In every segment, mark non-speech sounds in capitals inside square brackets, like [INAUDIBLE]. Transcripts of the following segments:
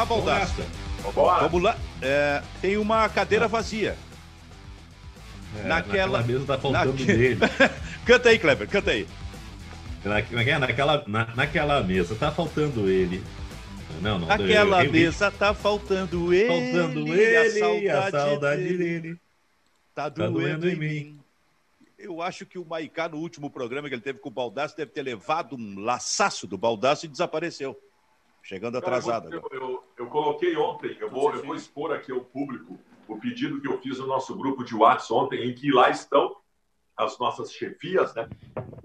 lá, Baldasso. Vamos lá. É, tem uma cadeira vazia. É, naquela... naquela mesa tá faltando naque... dele. [LAUGHS] canta aí, Kleber, canta aí. Na, é naquela, na, naquela mesa tá faltando ele. Não, não. Naquela eu, mesa tá faltando ele. Faltando ele, a saudade, a saudade dele. dele. Tá doendo, tá doendo em mim. mim. Eu acho que o Maicá, no último programa que ele teve com o Baldaço, deve ter levado um laçaço do Baldaço e desapareceu. Chegando atrasado. Eu, eu, eu, coloquei ontem, eu vou, eu vou expor aqui ao público o pedido que eu fiz no nosso grupo de WhatsApp ontem, em que lá estão as nossas chefias, né?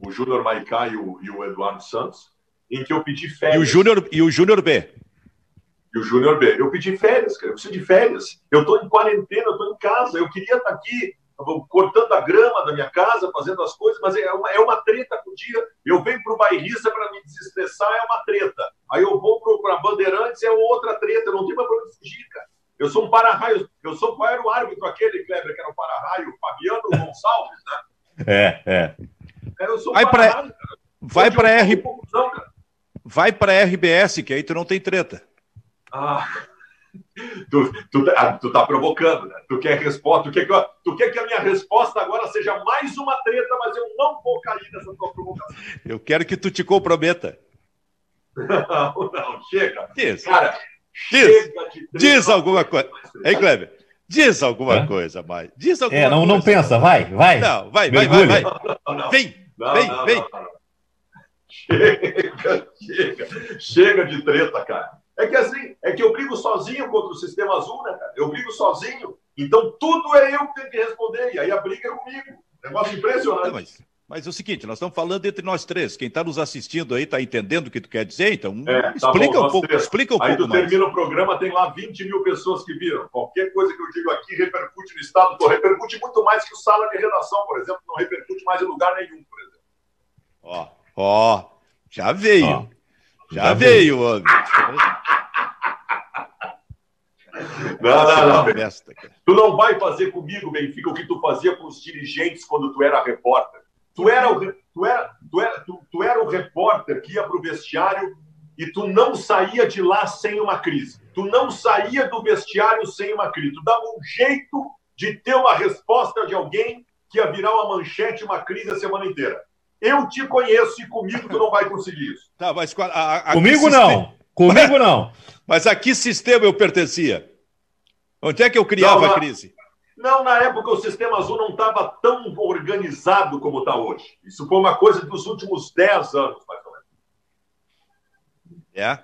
O Júnior Maicá e o, e o Eduardo Santos, em que eu pedi férias. E o Júnior, e o Júnior B. E o Júnior B. Eu pedi férias, cara. Eu preciso de férias. Eu estou em quarentena, eu estou em casa. Eu queria estar tá aqui cortando a grama da minha casa, fazendo as coisas, mas é uma, é uma treta por dia. Eu venho para o bairrista para me desestressar, é uma treta. Aí eu vou para Bandeirantes, é outra treta. Eu não tenho mais para onde fugir, cara. Eu sou um para-raio. Eu sou qual era o árbitro aquele, Kleber, que era o para-raio? Fabiano Gonçalves, né? É, é. eu sou um vai para vai para R... vai para RBS, que aí tu não tem treta. Ah. Tu, tu, ah, tu tá provocando, né? Tu quer resposta, tu quer, que, tu quer que a minha resposta agora seja mais uma treta, mas eu não vou cair nessa tua provocação. Eu quero que tu te comprometa. Não, não, chega. Diz. Cara, diz, diz alguma coisa. Hein, Kleber? Diz alguma Hã? coisa, mais. Diz alguma é, não, coisa. não pensa, vai, vai. Não, vai, vai, vai, vai. Não, não, vem, vem, vem. Chega, chega. Chega de treta, cara. É que assim, é que eu brigo sozinho contra o sistema azul, né, cara? Eu brigo sozinho. Então tudo é eu que tenho que responder. E aí a briga é comigo. Negócio impressionante. Não, mas, mas é o seguinte, nós estamos falando entre nós três. Quem está nos assistindo aí está entendendo o que tu quer dizer, então é, tá explica, bom, um pouco, explica um aí pouco. Aí tu termina o programa, tem lá 20 mil pessoas que viram. Qualquer coisa que eu digo aqui repercute no Estado, pô, repercute muito mais que o sala de redação, por exemplo, não repercute mais em lugar nenhum, por exemplo. Ó, ó, já veio. Ó. Já, Já veio, homem. Não, não, não. Tu não vai fazer comigo, Benfica, o que tu fazia com os dirigentes quando tu era repórter. Tu era o, tu era, tu era, tu, tu era o repórter que ia para o vestiário e tu não saía de lá sem uma crise. Tu não saía do vestiário sem uma crise. Tu dava um jeito de ter uma resposta de alguém que ia virar uma manchete, uma crise a semana inteira. Eu te conheço e comigo tu não vai conseguir isso. Tá, mas a, a, comigo não. Comigo não. Mas a que sistema eu pertencia? Onde é que eu criava não, a crise? Não, na época o sistema azul não estava tão organizado como está hoje. Isso foi uma coisa dos últimos 10 anos, mais ou menos. É?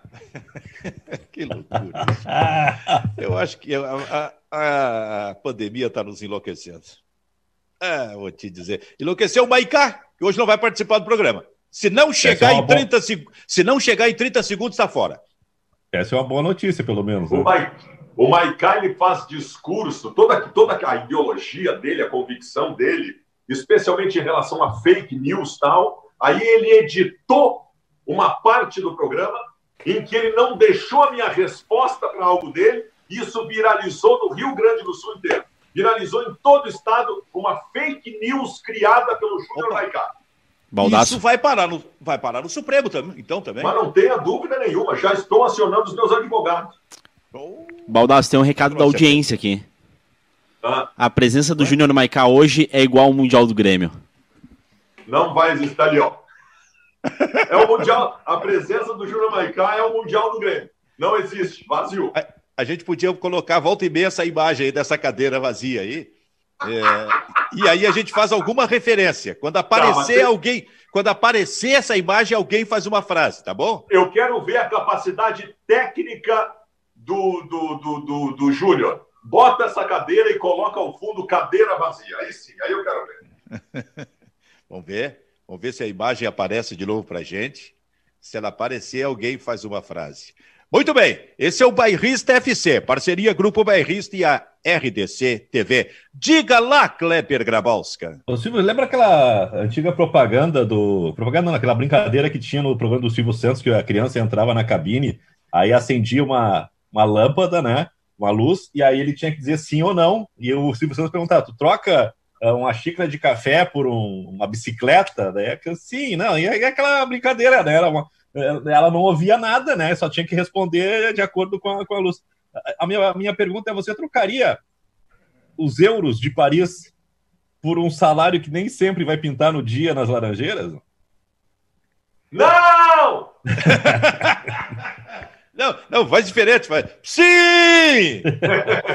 [LAUGHS] que loucura. [LAUGHS] eu acho que a, a, a pandemia está nos enlouquecendo. É, vou te dizer. Enlouqueceu o Maicá, que hoje não vai participar do programa. Se não chegar, é em, 30 se não chegar em 30 segundos, está fora. Essa é uma boa notícia, pelo menos. Né? O, Mai, o Maicá, ele faz discurso, toda, toda a ideologia dele, a convicção dele, especialmente em relação a fake news tal, aí ele editou uma parte do programa em que ele não deixou a minha resposta para algo dele, e isso viralizou no Rio Grande do Sul inteiro viralizou em todo o estado uma fake news criada pelo Júnior Maicá. Baldasso. Isso vai parar, no, vai parar no Supremo também, então também. Mas não tenha dúvida nenhuma, já estou acionando os meus advogados. Oh. Baldasso, tem um recado da audiência aqui. Ah. A presença do Júnior Maicá hoje é igual ao Mundial do Grêmio. Não vai existir ali, ó. É o Mundial, a presença do Júnior Maicá é o Mundial do Grêmio. Não existe, vazio a gente podia colocar volta e meia essa imagem aí dessa cadeira vazia aí. É, e aí a gente faz alguma referência. Quando aparecer tá, alguém, quando aparecer essa imagem, alguém faz uma frase, tá bom? Eu quero ver a capacidade técnica do, do, do, do, do Júnior. Bota essa cadeira e coloca ao fundo cadeira vazia. Aí sim, aí eu quero ver. [LAUGHS] Vamos ver. Vamos ver se a imagem aparece de novo pra gente. Se ela aparecer, alguém faz uma frase. Muito bem, esse é o Bairrista FC, parceria Grupo Bairrista e a RDC TV. Diga lá, Kleber Grabowska. Ô, Silvio, lembra aquela antiga propaganda do. Propaganda, aquela brincadeira que tinha no programa do Silvio Santos, que a criança entrava na cabine, aí acendia uma, uma lâmpada, né? Uma luz, e aí ele tinha que dizer sim ou não. E o Silvio Santos perguntava: tu troca ah, uma xícara de café por um, uma bicicleta? Daí é que sim, não, e é aquela brincadeira, né? Era uma ela não ouvia nada, né? Só tinha que responder de acordo com a, com a luz. A minha, a minha pergunta é: você trocaria os euros de Paris por um salário que nem sempre vai pintar no dia nas Laranjeiras? Não! [LAUGHS] Não, não, faz diferente. Faz... Sim! [LAUGHS]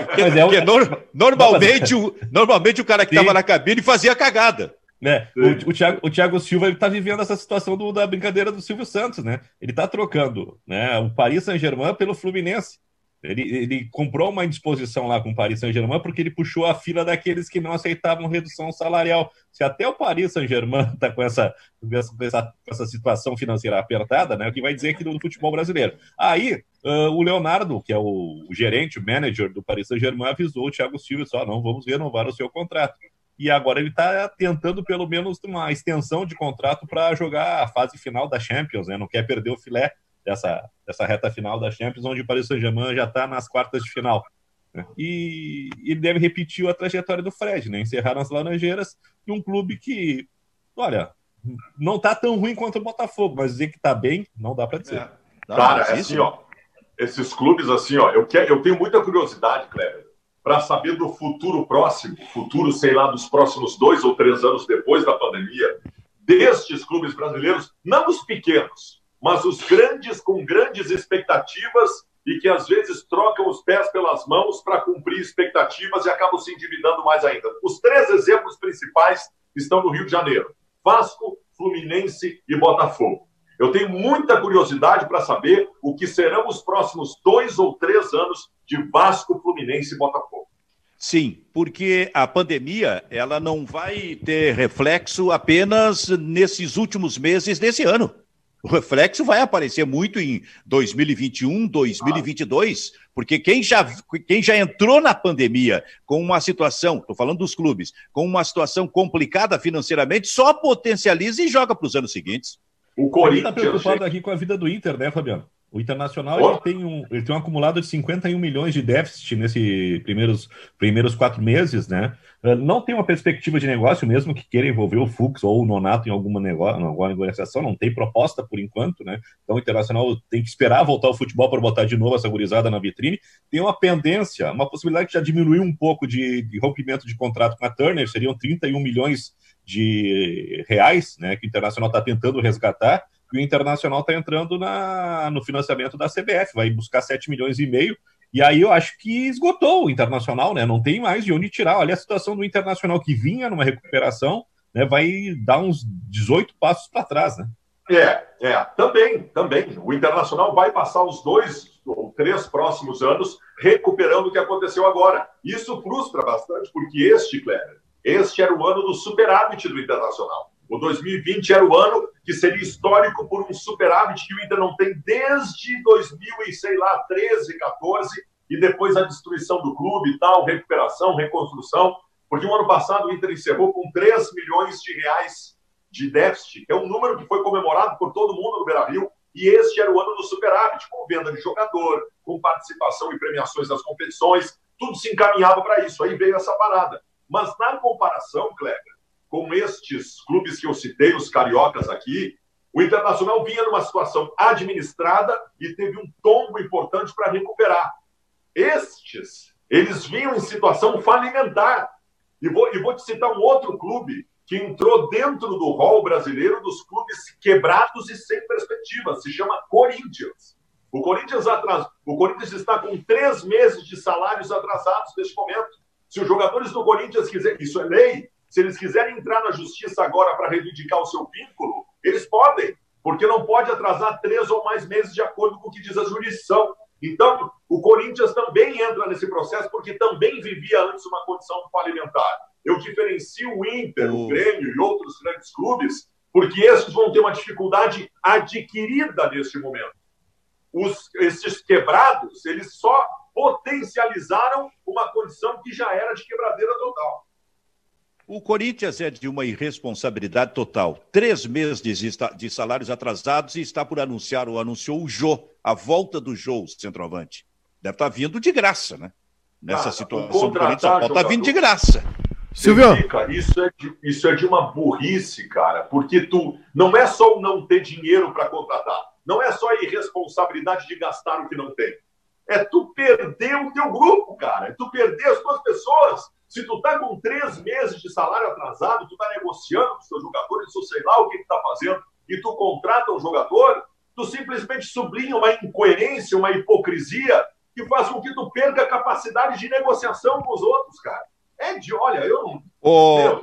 Porque, é porque no, normalmente, o, normalmente o cara que estava na cabine fazia cagada. Né? O, o, Thiago, o Thiago Silva está vivendo essa situação do, da brincadeira do Silvio Santos, né? Ele está trocando né, o Paris Saint-Germain pelo Fluminense. Ele, ele comprou uma indisposição lá com o Paris Saint-Germain porque ele puxou a fila daqueles que não aceitavam redução salarial. Se até o Paris Saint-Germain está [LAUGHS] com essa, com essa, essa, situação financeira apertada, né, o que vai dizer aqui do futebol brasileiro. Aí, uh, o Leonardo, que é o, o, gerente, o manager do Paris Saint-Germain, avisou o Thiago Silva só, não, vamos renovar o seu contrato. E agora ele está tentando pelo menos uma extensão de contrato para jogar a fase final da Champions, né? não quer perder o filé dessa, dessa reta final da Champions, onde o Paris Saint-Germain já está nas quartas de final. Né? E ele deve repetir a trajetória do Fred, né? encerrar nas Laranjeiras, num clube que, olha, não está tão ruim quanto o Botafogo, mas dizer que está bem, não dá para dizer. É. Cara, é assim, ó, esses clubes assim, ó, eu, quero, eu tenho muita curiosidade, Cleber, para saber do futuro próximo, futuro, sei lá, dos próximos dois ou três anos depois da pandemia, destes clubes brasileiros, não os pequenos, mas os grandes com grandes expectativas e que às vezes trocam os pés pelas mãos para cumprir expectativas e acabam se endividando mais ainda. Os três exemplos principais estão no Rio de Janeiro: Vasco, Fluminense e Botafogo. Eu tenho muita curiosidade para saber o que serão os próximos dois ou três anos de Vasco, Fluminense e Botafogo. Sim, porque a pandemia ela não vai ter reflexo apenas nesses últimos meses desse ano. O reflexo vai aparecer muito em 2021, 2022, porque quem já, quem já entrou na pandemia com uma situação, estou falando dos clubes, com uma situação complicada financeiramente, só potencializa e joga para os anos seguintes. O Corinthians está preocupado aqui com a vida do Inter, né, Fabiano? O Internacional ele tem, um, ele tem um acumulado de 51 milhões de déficit nesses primeiros, primeiros quatro meses, né? Ah, não tem uma perspectiva de negócio mesmo que queira envolver o Fux ou o Nonato em alguma, negócio, alguma negociação, não tem proposta por enquanto, né? Então o Internacional tem que esperar voltar ao futebol para botar de novo essa gurizada na vitrine. Tem uma pendência, uma possibilidade que já diminuiu um pouco de, de rompimento de contrato com a Turner, seriam 31 milhões de reais, né? Que o Internacional está tentando resgatar e o Internacional está entrando na, no financiamento da CBF, vai buscar 7 milhões e meio. E aí eu acho que esgotou o Internacional, né? Não tem mais de onde tirar. Olha a situação do Internacional que vinha numa recuperação, né? Vai dar uns 18 passos para trás, né? É, é, também, também. O Internacional vai passar os dois ou três próximos anos recuperando o que aconteceu agora. Isso frustra bastante, porque este, Kleber, este era o ano do superávit do Internacional. O 2020 era o ano que seria histórico por um superávit que o Inter não tem desde 2000 e sei lá 13, 14 e depois a destruição do clube e tal, recuperação, reconstrução, porque o ano passado o Inter encerrou com 3 milhões de reais de déficit, que é um número que foi comemorado por todo mundo no Beira-Rio, e este era o ano do superávit, com venda de jogador, com participação e premiações das competições, tudo se encaminhava para isso. Aí veio essa parada. Mas na comparação, Kleber, com estes clubes que eu citei, os cariocas aqui, o Internacional vinha numa situação administrada e teve um tombo importante para recuperar. Estes, eles vinham em situação falimentar. E vou, e vou te citar um outro clube que entrou dentro do rol brasileiro dos clubes quebrados e sem perspectiva. Se chama Corinthians. O Corinthians, atras... o Corinthians está com três meses de salários atrasados neste momento. Se os jogadores do Corinthians quiserem, isso é lei, se eles quiserem entrar na justiça agora para reivindicar o seu vínculo, eles podem, porque não pode atrasar três ou mais meses de acordo com o que diz a jurisdição. Então, o Corinthians também entra nesse processo porque também vivia antes uma condição falimentar. Eu diferencio o Inter, o Grêmio e outros grandes clubes, porque esses vão ter uma dificuldade adquirida neste momento. Os, esses quebrados, eles só potencializaram uma condição que já era de quebradeira total. O Corinthians é de uma irresponsabilidade total. Três meses de salários atrasados e está por anunciar, ou anunciou o Jô, a volta do Jô, o centroavante. Deve estar vindo de graça, né? Nessa ah, situação do Corinthians, está vindo de graça. Silvio. Isso é, de, isso é de uma burrice, cara, porque tu não é só o não ter dinheiro para contratar. não é só a irresponsabilidade de gastar o que não tem. É tu perder o teu grupo, cara. É tu perder as tuas pessoas. Se tu tá com três meses de salário atrasado, tu tá negociando com os teus jogadores, ou sei lá o que tu tá fazendo, e tu contrata um jogador, tu simplesmente sublinha uma incoerência, uma hipocrisia que faz com que tu perca a capacidade de negociação com os outros, cara. É de, olha, eu não. Ô,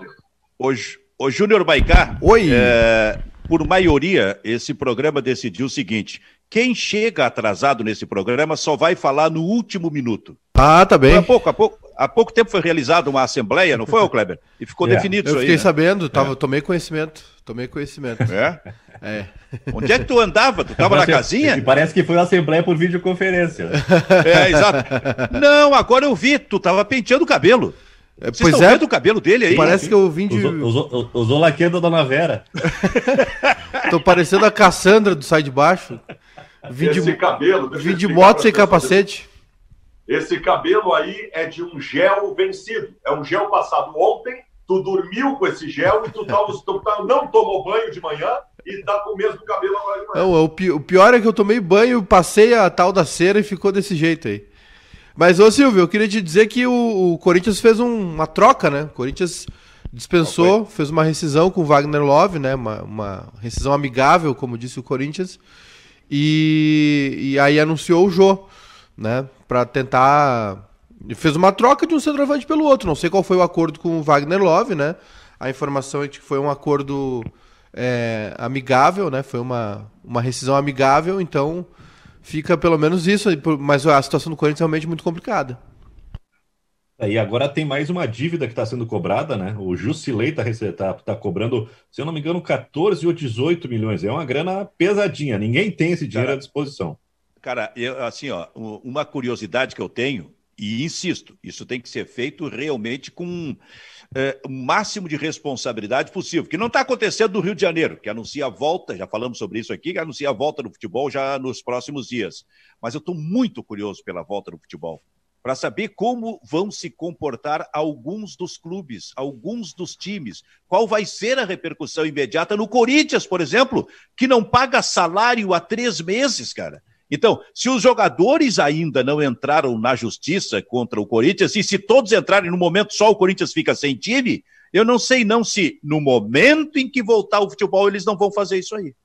ô, ô Júnior Baicá. Oi. É, por maioria, esse programa decidiu o seguinte: quem chega atrasado nesse programa só vai falar no último minuto. Ah, tá bem. Há pouco, há pouco, há pouco tempo foi realizada uma assembleia, não foi, Kleber? E ficou é. definido Eu isso aí. Eu fiquei né? sabendo, tava, é. tomei conhecimento. Tomei conhecimento. É? É. Onde é que tu andava? Tu tava na casinha? Parece que foi uma assembleia por videoconferência. [LAUGHS] É, exato. Não, agora eu vi, tu tava penteando o cabelo. É, Vocês pois é. o cabelo dele aí? Parece que eu vim de. Usou, usou, usou da Dona Vera. [LAUGHS] Tô parecendo a Cassandra do Sai de Baixo. Vim Esse de, cabelo. De moto sem capacete. Esse cabelo aí é de um gel vencido. É um gel passado ontem. Tu dormiu com esse gel e tu, tá, tu tá, não tomou banho de manhã e tá com o mesmo cabelo agora de manhã. Não, o, pi, o pior é que eu tomei banho, passei a tal da cera e ficou desse jeito aí. Mas, ô Silvio, eu queria te dizer que o, o Corinthians fez um, uma troca, né? O Corinthians dispensou, fez uma rescisão com o Wagner Love, né? Uma, uma rescisão amigável, como disse o Corinthians. E, e aí anunciou o Jô, né? Para tentar. Fez uma troca de um centroavante pelo outro. Não sei qual foi o acordo com o Wagner Love, né? A informação é que foi um acordo é, amigável, né? Foi uma, uma rescisão amigável, então fica pelo menos isso. Mas a situação do Corinthians é realmente muito complicada. É, e agora tem mais uma dívida que está sendo cobrada, né? O Jusilei está tá, tá cobrando, se eu não me engano, 14 ou 18 milhões. É uma grana pesadinha, ninguém tem esse dinheiro cara, à disposição. Cara, eu, assim, ó, uma curiosidade que eu tenho, e insisto, isso tem que ser feito realmente com é, o máximo de responsabilidade possível, que não está acontecendo no Rio de Janeiro, que anuncia a volta, já falamos sobre isso aqui, que anuncia a volta do futebol já nos próximos dias. Mas eu estou muito curioso pela volta do futebol para saber como vão se comportar alguns dos clubes, alguns dos times. Qual vai ser a repercussão imediata no Corinthians, por exemplo, que não paga salário há três meses, cara. Então, se os jogadores ainda não entraram na justiça contra o Corinthians, e se todos entrarem no momento só o Corinthians fica sem time, eu não sei não se no momento em que voltar o futebol eles não vão fazer isso aí.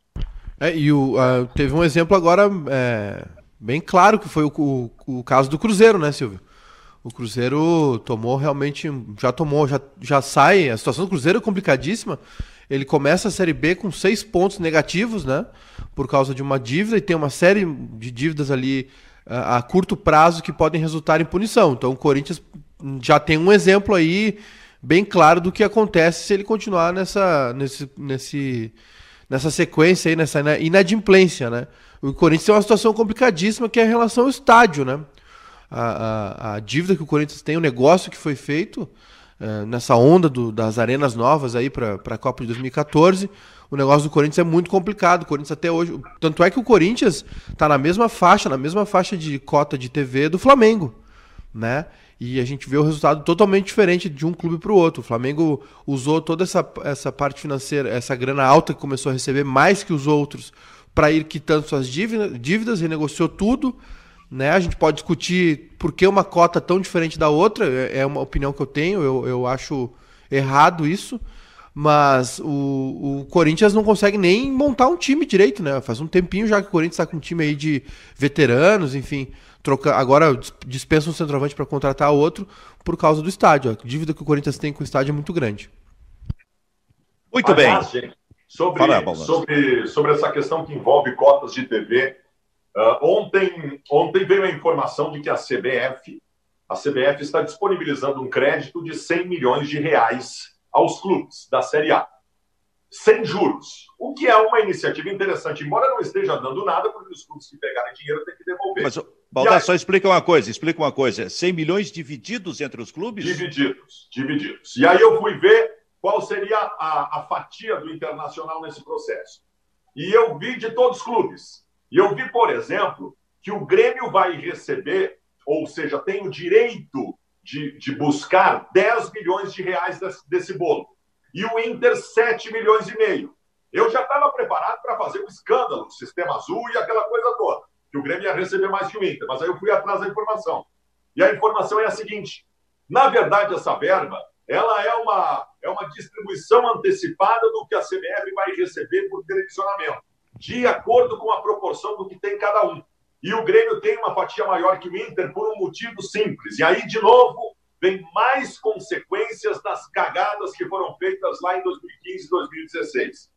É, e o, uh, teve um exemplo agora é, bem claro que foi o, o, o, caso do Cruzeiro, né, Silvio? O Cruzeiro tomou realmente, já tomou, já, já sai. A situação do Cruzeiro é complicadíssima. Ele começa a Série B com seis pontos negativos, né? Por causa de uma dívida e tem uma série de dívidas ali a, a curto prazo que podem resultar em punição. Então o Corinthians já tem um exemplo aí bem claro do que acontece se ele continuar nessa, nesse, nesse, nessa sequência aí, nessa inadimplência, né? O Corinthians tem uma situação complicadíssima que é a relação ao estádio, né? A, a, a dívida que o Corinthians tem, o negócio que foi feito uh, nessa onda do, das arenas novas aí para a Copa de 2014, o negócio do Corinthians é muito complicado. O Corinthians até hoje. Tanto é que o Corinthians está na mesma faixa, na mesma faixa de cota de TV do Flamengo. Né? E a gente vê o resultado totalmente diferente de um clube para o outro. O Flamengo usou toda essa, essa parte financeira, essa grana alta que começou a receber mais que os outros para ir quitando suas dívidas, dívidas, renegociou tudo. Né? A gente pode discutir por que uma cota tão diferente da outra, é, é uma opinião que eu tenho, eu, eu acho errado isso. Mas o, o Corinthians não consegue nem montar um time direito, né? Faz um tempinho já que o Corinthians está com um time aí de veteranos, enfim. Troca, agora dispensa um centroavante para contratar outro por causa do estádio. A dívida que o Corinthians tem com o estádio é muito grande. Muito bem. Sobre, sobre, sobre essa questão que envolve cotas de TV, uh, ah, ontem, ontem veio a informação de que a CBF, a CBF está disponibilizando um crédito de 100 milhões de reais aos clubes da Série A, sem juros, o que é uma iniciativa interessante, embora não esteja dando nada, porque os clubes que pegarem dinheiro têm que devolver. Mas, Baldar, só explica uma coisa, explica uma coisa, 100 milhões divididos entre os clubes? Divididos, divididos. E aí eu fui ver qual seria a, a fatia do Internacional nesse processo. E eu vi de todos os clubes. E eu vi, por exemplo, que o Grêmio vai receber, ou seja, tem o direito de, de buscar 10 milhões de reais desse, desse bolo. E o Inter, 7 milhões e meio. Eu já estava preparado para fazer um escândalo, sistema azul e aquela coisa toda, que o Grêmio ia receber mais que o Inter, mas aí eu fui atrás da informação. E a informação é a seguinte: na verdade, essa verba ela é uma, é uma distribuição antecipada do que a CBF vai receber por televisionamento, de acordo com a proporção do que tem cada um. E o Grêmio tem uma fatia maior que o Inter por um motivo simples. E aí, de novo, vem mais consequências das cagadas que foram feitas lá em 2015 e 2016.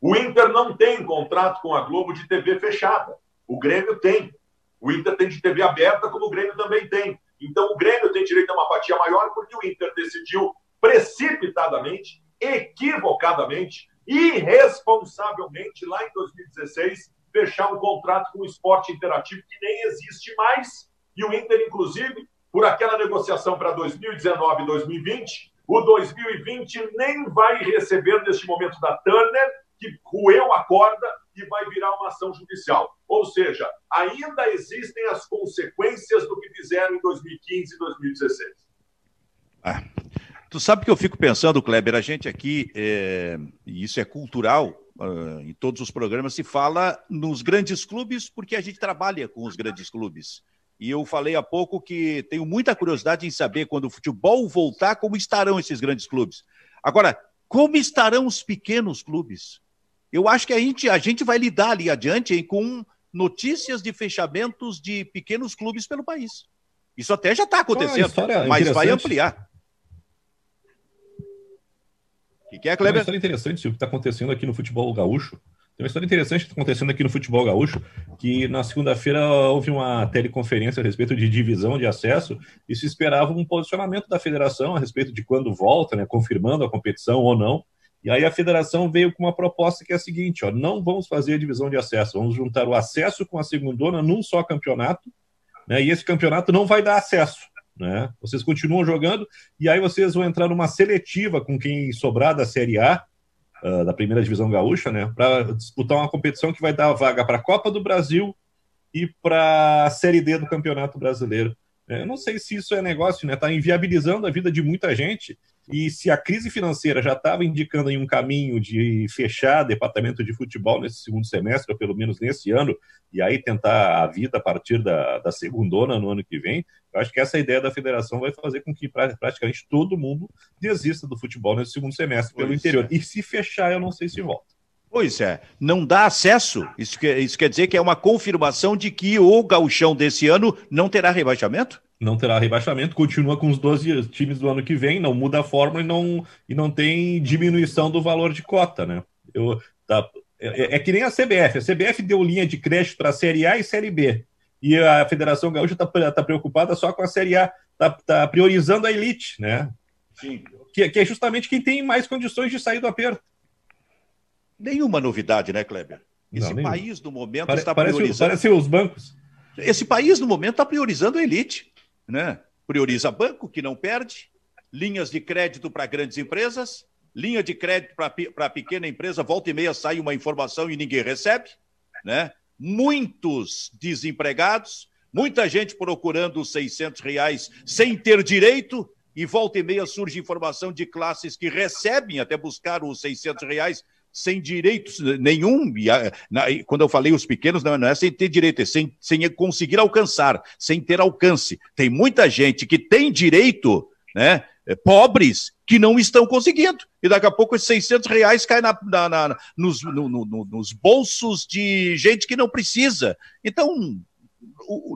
O Inter não tem contrato com a Globo de TV fechada. O Grêmio tem. O Inter tem de TV aberta, como o Grêmio também tem. Então, o Grêmio tem direito a uma fatia maior porque o Inter decidiu precipitadamente, equivocadamente, irresponsavelmente, lá em 2016, fechar um contrato com o esporte interativo que nem existe mais. E o Inter, inclusive, por aquela negociação para 2019 e 2020, o 2020 nem vai receber neste momento da Turner, que roeu a corda e vai virar uma ação judicial. Ou seja, ainda existem as consequências do que fizeram em 2015 e 2016. Ah, tu sabe que eu fico pensando, Kleber, a gente aqui, é, e isso é cultural, uh, em todos os programas se fala nos grandes clubes, porque a gente trabalha com os grandes clubes. E eu falei há pouco que tenho muita curiosidade em saber, quando o futebol voltar, como estarão esses grandes clubes. Agora, como estarão os pequenos clubes? Eu acho que a gente, a gente vai lidar ali adiante hein, com notícias de fechamentos de pequenos clubes pelo país. Isso até já está acontecendo, ah, mas vai ampliar. O que, que é, Kleber? É uma história interessante o que está acontecendo aqui no futebol gaúcho. Tem uma história interessante que está acontecendo aqui no futebol gaúcho, que na segunda-feira houve uma teleconferência a respeito de divisão de acesso e se esperava um posicionamento da federação a respeito de quando volta, né, confirmando a competição ou não. E aí a federação veio com uma proposta que é a seguinte: ó, não vamos fazer a divisão de acesso, vamos juntar o acesso com a segundona num só campeonato, né, e esse campeonato não vai dar acesso. Né? Vocês continuam jogando e aí vocês vão entrar numa seletiva com quem sobrar da Série A uh, da primeira divisão gaúcha, né, para disputar uma competição que vai dar vaga para a Copa do Brasil e para a Série D do Campeonato Brasileiro. É, eu não sei se isso é negócio, né? Está inviabilizando a vida de muita gente. E se a crise financeira já estava indicando em um caminho de fechar departamento de futebol nesse segundo semestre, ou pelo menos nesse ano, e aí tentar a vida a partir da, da segundona no ano que vem, eu acho que essa ideia da federação vai fazer com que praticamente todo mundo desista do futebol nesse segundo semestre pelo pois interior. É. E se fechar, eu não sei se volta. Pois é, não dá acesso. Isso, que, isso quer dizer que é uma confirmação de que o gauchão desse ano não terá rebaixamento? Não terá rebaixamento, continua com os 12 times do ano que vem, não muda a fórmula e não, e não tem diminuição do valor de cota, né? Eu, tá, é, é, que nem a CBF. A CBF deu linha de crédito para a Série A e Série B. E a Federação Gaúcha está tá preocupada só com a Série A, está tá priorizando a elite, né? Sim. Que, que é justamente quem tem mais condições de sair do aperto. Nenhuma novidade, né, Kleber? Esse não, país, no momento, Pare, está priorizando. Parece os bancos. Esse país, no momento, está priorizando a elite. Né? Prioriza banco, que não perde, linhas de crédito para grandes empresas, linha de crédito para pequena empresa, volta e meia sai uma informação e ninguém recebe. Né? Muitos desempregados, muita gente procurando os 600 reais sem ter direito, e volta e meia surge informação de classes que recebem até buscar os 600 reais sem direitos nenhum. E, quando eu falei os pequenos, não, não é sem ter direito, é sem, sem conseguir alcançar, sem ter alcance. Tem muita gente que tem direito, né? É, pobres que não estão conseguindo. E daqui a pouco esses 600 reais caem na, na, na nos, no, no, nos bolsos de gente que não precisa. Então,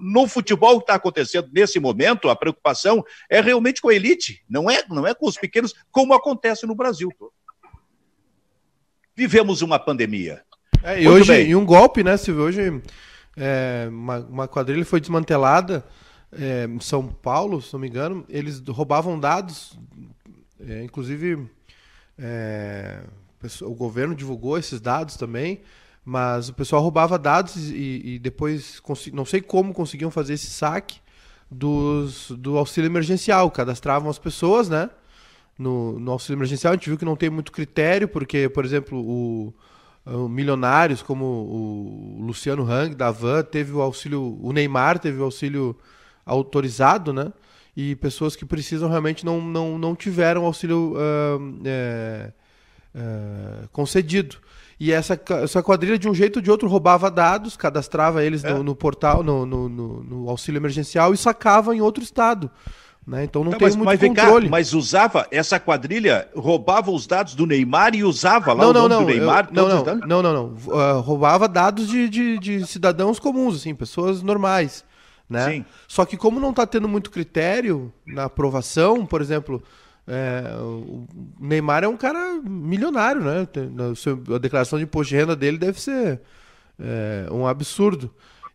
no futebol que está acontecendo nesse momento, a preocupação é realmente com a elite, não é, não é com os pequenos, como acontece no Brasil vivemos uma pandemia. É, e hoje, bem. e um golpe, né, Silvio? Hoje é, uma, uma quadrilha foi desmantelada é, em São Paulo, se não me engano. Eles roubavam dados, é, inclusive é, o governo divulgou esses dados também, mas o pessoal roubava dados e, e depois, não sei como conseguiam fazer esse saque dos, do auxílio emergencial. Cadastravam as pessoas, né? No, no auxílio emergencial, a gente viu que não tem muito critério, porque, por exemplo, o, o milionários como o Luciano Hang da Van teve o auxílio, o Neymar teve o auxílio autorizado, né? E pessoas que precisam realmente não, não, não tiveram auxílio uh, é, concedido. E essa, essa quadrilha, de um jeito ou de outro, roubava dados, cadastrava eles é. no, no, portal, no, no, no, auxílio emergencial e sacava em outro estado. Né? Então não, não tem mas, muito mas controle. Cá, mas usava, essa quadrilha roubava os dados do Neymar e usava lá não, o nome não, do Neymar? Eu, não, não, não, não, não, uh, roubava dados de, de, de, cidadãos comuns, assim, pessoas normais. Né? Sim. Só que como não está tendo muito critério na aprovação, por exemplo, é, o Neymar é um cara milionário, né? A declaração de imposto de renda dele deve ser é, um absurdo.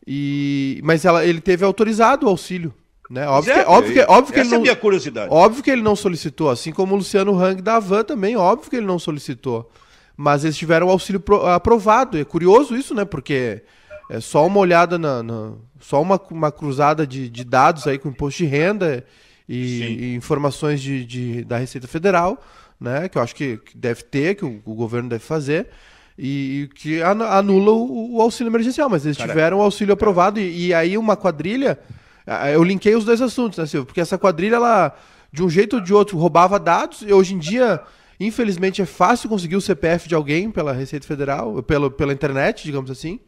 E, mas ela, ele teve autorizado o auxílio. Né? Óbvio, que, óbvio, que, óbvio que ele não, é a minha curiosidade. Óbvio que ele não solicitou, assim como o Luciano Hang da Van também, óbvio que ele não solicitou. Mas eles tiveram o auxílio pro, aprovado. É curioso isso, né? Porque é só uma olhada na. na só uma, uma cruzada de, de dados aí com imposto de renda e, e informações de, de, da Receita Federal, né, que eu acho que, que deve ter, que o, o, governo deve fazer, e, que anula o, o, auxílio emergencial, mas eles Caraca. tiveram o auxílio aprovado, e, e, aí uma quadrilha, eu linkei os dois assuntos, né, Silvio? Porque essa quadrilha, ela, de um jeito ou de outro, roubava dados, e hoje em dia, infelizmente, é fácil conseguir o CPF de alguém pela Receita Federal, pela, pela internet, digamos assim,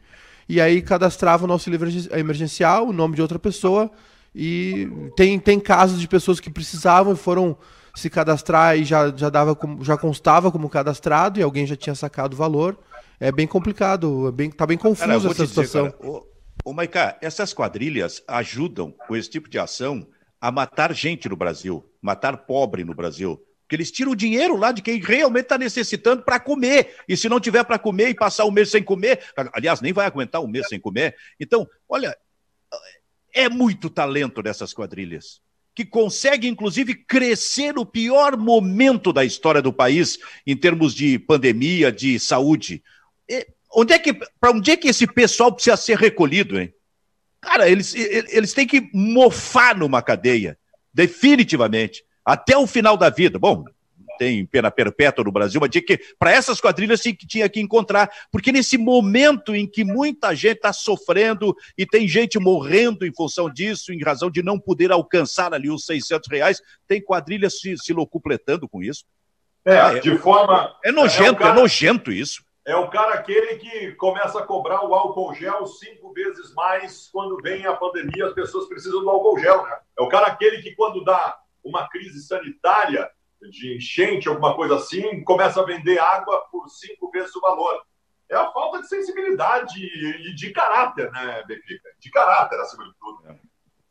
e aí cadastrava no auxílio emergencial o nome de outra pessoa e tem, tem casos de pessoas que precisavam e foram se cadastrar e já, já, dava já constava como cadastrado e alguém já tinha sacado o valor. É bem complicado, é bem, tá bem confuso cara, essa situação. Dizer, cara, ô, Maiká, essas quadrilhas ajudam com esse tipo de ação a matar gente no Brasil, matar pobre no Brasil. Porque eles tiram o dinheiro lá de quem realmente está necessitando para comer. E se não tiver para comer e passar um mês sem comer, aliás, nem vai aguentar um mês sem comer. Então, olha, é muito talento dessas quadrilhas, que consegue, inclusive, crescer no pior momento da história do país, em termos de pandemia, de saúde. Onde é que, para onde é que esse pessoal precisa ser recolhido, hein? Cara, eles, eles têm que mofar numa cadeia, definitivamente, até o final da vida. Bom, tem pena perpétua no Brasil, mas tinha que, para essas quadrilhas sim que tinha que encontrar, porque nesse momento em que muita gente está sofrendo e tem gente morrendo em função disso, em razão de não poder alcançar ali os 600 reais, tem quadrilhas se, se locupletando com isso. É, ah, é de forma. É nojento, é, é, cara, é nojento isso. É o cara aquele que começa a cobrar o álcool gel cinco vezes mais quando vem a pandemia, as pessoas precisam do álcool gel, né? É o cara aquele que, quando dá uma crise sanitária, de enchente, alguma coisa assim, começa a vender água por cinco vezes o valor. É a falta de sensibilidade e de caráter, né, Benfica? De caráter, acima de tudo.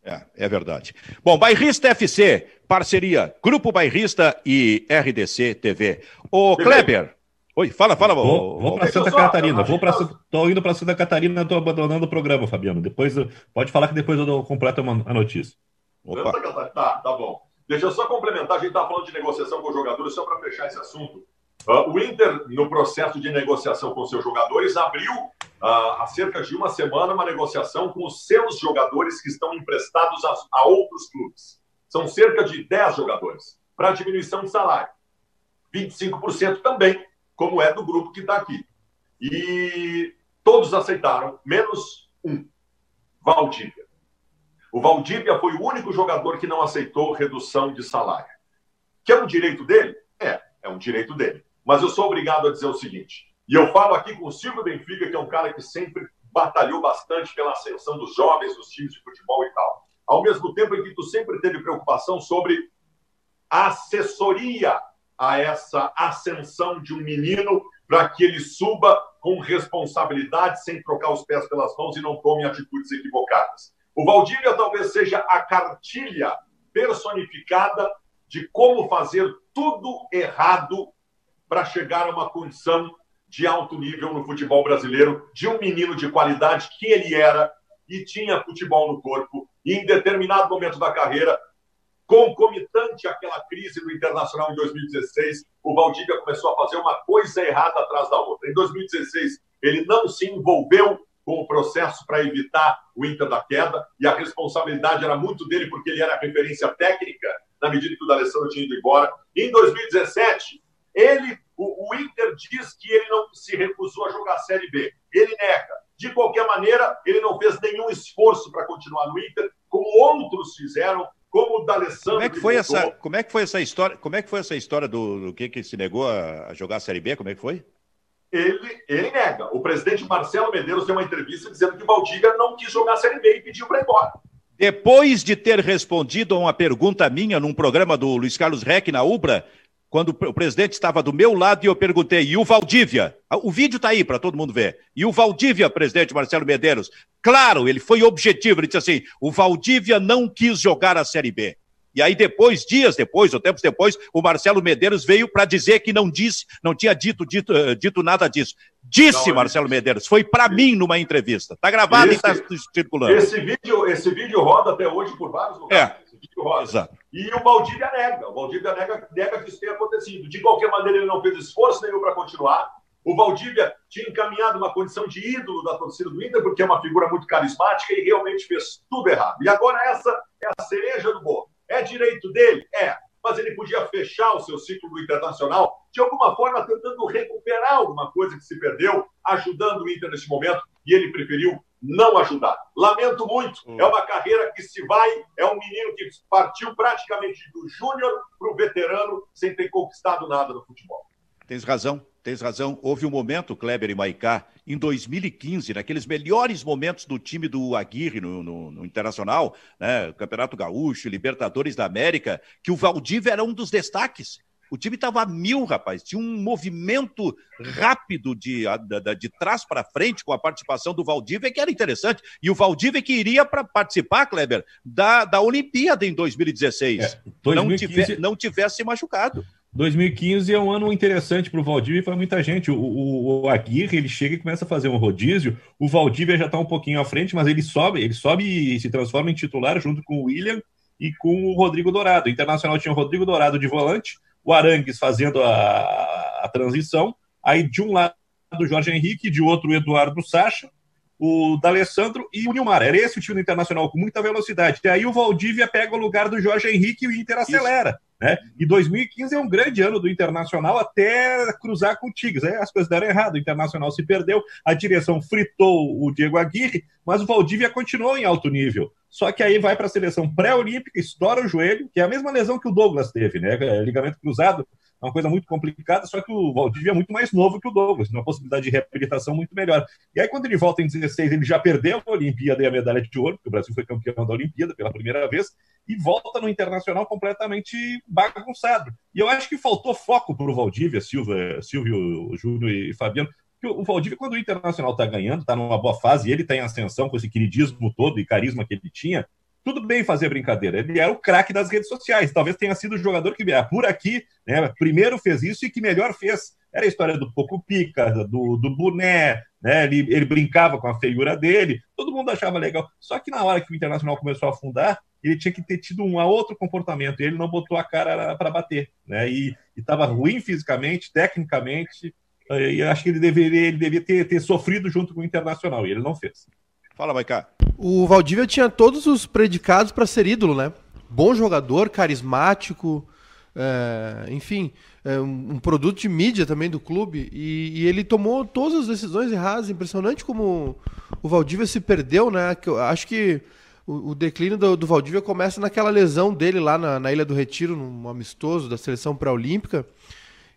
É, é verdade. Bom, Bairrista FC, parceria Grupo Bairrista e RDC TV. Ô, Kleber. Oi, fala, fala. Vou, vou para Santa Catarina. Vou pra, tô indo para Santa Catarina, estou abandonando o programa, Fabiano. Depois, pode falar que depois eu completo a notícia. Opa. Tá, tá bom. Deixa eu só complementar, a gente está falando de negociação com os jogadores, só para fechar esse assunto. Uh, o Inter, no processo de negociação com seus jogadores, abriu uh, há cerca de uma semana uma negociação com os seus jogadores que estão emprestados a, a outros clubes. São cerca de 10 jogadores, para diminuição de salário. 25% também, como é do grupo que está aqui. E todos aceitaram, menos um, Valdívia. O Valdívia foi o único jogador que não aceitou redução de salário. Que é um direito dele? É, é um direito dele. Mas eu sou obrigado a dizer o seguinte, e eu falo aqui com o Silvio Benfica, que é um cara que sempre batalhou bastante pela ascensão dos jovens, dos times de futebol e tal. Ao mesmo tempo em que tu sempre teve preocupação sobre assessoria a essa ascensão de um menino para que ele suba com responsabilidade, sem trocar os pés pelas mãos e não tome atitudes equivocadas. O Valdívia talvez seja a cartilha personificada de como fazer tudo errado para chegar a uma condição de alto nível no futebol brasileiro, de um menino de qualidade que ele era e tinha futebol no corpo, e em determinado momento da carreira, concomitante àquela crise do Internacional em 2016, o Valdívia começou a fazer uma coisa errada atrás da outra. Em 2016, ele não se envolveu com o processo para evitar o Inter da queda, e a responsabilidade era muito dele, porque ele era a referência técnica, na medida que o D'Alessandro tinha ido embora. Em 2017, ele, o, o Inter diz que ele não se recusou a jogar a Série B. Ele nega. De qualquer maneira, ele não fez nenhum esforço para continuar no Inter, como outros fizeram, como o D'Alessandro. Como é que foi essa? Como é que foi essa história? Como é que foi essa história do, do que que se negou a, jogar a Série B? Como é que foi? Ele, ele nega. O presidente Marcelo Medeiros deu uma entrevista dizendo que o Valdívia não quis jogar a Série B e pediu para ir embora. Depois de ter respondido a uma pergunta minha num programa do Luiz Carlos Reck na Ubra, quando o presidente estava do meu lado e eu perguntei, e o Valdívia? Ah, o vídeo está aí para todo mundo ver. E o Valdívia, presidente Marcelo Medeiros? Claro, ele foi objetivo, ele disse assim: o Valdívia não quis jogar a Série B. E aí depois, dias depois, ou tempos depois, o Marcelo Medeiros veio para dizer que não disse, não tinha dito, dito, uh, dito nada disso. Disse não, Marcelo Medeiros, foi para mim numa entrevista. Está gravado esse, e está circulando. Esse vídeo, esse vídeo roda até hoje por vários lugares. É. Roda. Exato. E o Valdívia nega. O Valdívia nega, nega que isso tenha acontecido. De qualquer maneira, ele não fez esforço nenhum para continuar. O Valdívia tinha encaminhado uma condição de ídolo da torcida do Inter, porque é uma figura muito carismática e realmente fez tudo errado. E agora essa é a cereja do bolo. É direito dele? É. Mas ele podia fechar o seu ciclo Internacional, de alguma forma tentando recuperar alguma coisa que se perdeu, ajudando o Inter nesse momento, e ele preferiu não ajudar. Lamento muito. Hum. É uma carreira que se vai, é um menino que partiu praticamente do júnior para o veterano sem ter conquistado nada no futebol. Tens razão. Tens razão. Houve um momento, Kleber e Maicá, em 2015, naqueles melhores momentos do time do Aguirre no, no, no Internacional, né? Campeonato Gaúcho, Libertadores da América, que o Valdívia era um dos destaques. O time estava a mil, rapaz. Tinha um movimento rápido de, de, de trás para frente com a participação do Valdívia, que era interessante. E o Valdívia que iria para participar, Kleber, da, da Olimpíada em 2016. É, 2015... não, tive, não tivesse machucado. 2015 é um ano interessante para o Valdívia e para muita gente. O, o, o, Aguirre ele chega e começa a fazer um rodízio. O Valdívia já está um pouquinho à frente, mas ele sobe, ele sobe e se transforma em titular junto com o William e com o Rodrigo Dourado. O Internacional tinha o Rodrigo Dourado de volante, o Arangues fazendo a, a transição. Aí de um lado o Jorge Henrique, de outro o Eduardo Sacha, o D'Alessandro e o Nilmar. Era esse o time do Internacional com muita velocidade. E aí o Valdívia pega o lugar do Jorge Henrique e o Inter acelera. Né? E 2015 é um grande ano do Internacional até cruzar com o Tigres. Aí as coisas deram errado, o Internacional se perdeu, a direção fritou o Diego Aguirre, mas o Valdívia continuou em alto nível. Só que aí vai para a seleção pré-olímpica, estoura o joelho, que é a mesma lesão que o Douglas teve, né? Ligamento cruzado, é uma coisa muito complicada, só que o Valdívia é muito mais novo que o Douglas, uma possibilidade de reabilitação muito melhor. E aí, quando ele volta em 16, ele já perdeu a Olimpíada e a medalha de ouro, porque o Brasil foi campeão da Olimpíada pela primeira vez, e volta no Internacional completamente bagunçado. E eu acho que faltou foco para o Valdívia, Silva, Silvio, Júnior e Fabiano, o Valdívia, quando o Internacional está ganhando, está numa boa fase, ele está em ascensão com esse queridismo todo e carisma que ele tinha, tudo bem fazer brincadeira. Ele era o craque das redes sociais. Talvez tenha sido o jogador que ah, por aqui, né, primeiro fez isso e que melhor fez. Era a história do Poco Pica, do, do boné, né? Ele, ele brincava com a feiura dele, todo mundo achava legal. Só que na hora que o Internacional começou a afundar, ele tinha que ter tido um outro comportamento, e ele não botou a cara para bater, né? E estava ruim fisicamente, tecnicamente, e acho que ele deveria, ele devia ter, ter sofrido junto com o Internacional, e ele não fez. Fala, Maicá. O Valdívia tinha todos os predicados para ser ídolo, né? Bom jogador, carismático, é, enfim, é um, produto de mídia também do clube. E, e, ele tomou todas as decisões erradas. Impressionante como o Valdívia se perdeu, né? Acho que o, o declínio do, do, Valdívia começa naquela lesão dele lá na, na Ilha do Retiro, num amistoso da seleção pré-olímpica.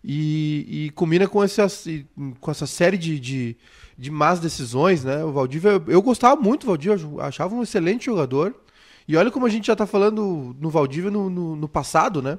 E, e combina com, esse, com essa série de, de de más decisões, né? O Valdívia, eu gostava muito do Valdívia, achava um excelente jogador. E olha como a gente já está falando no Valdívia no, no, no, passado, né?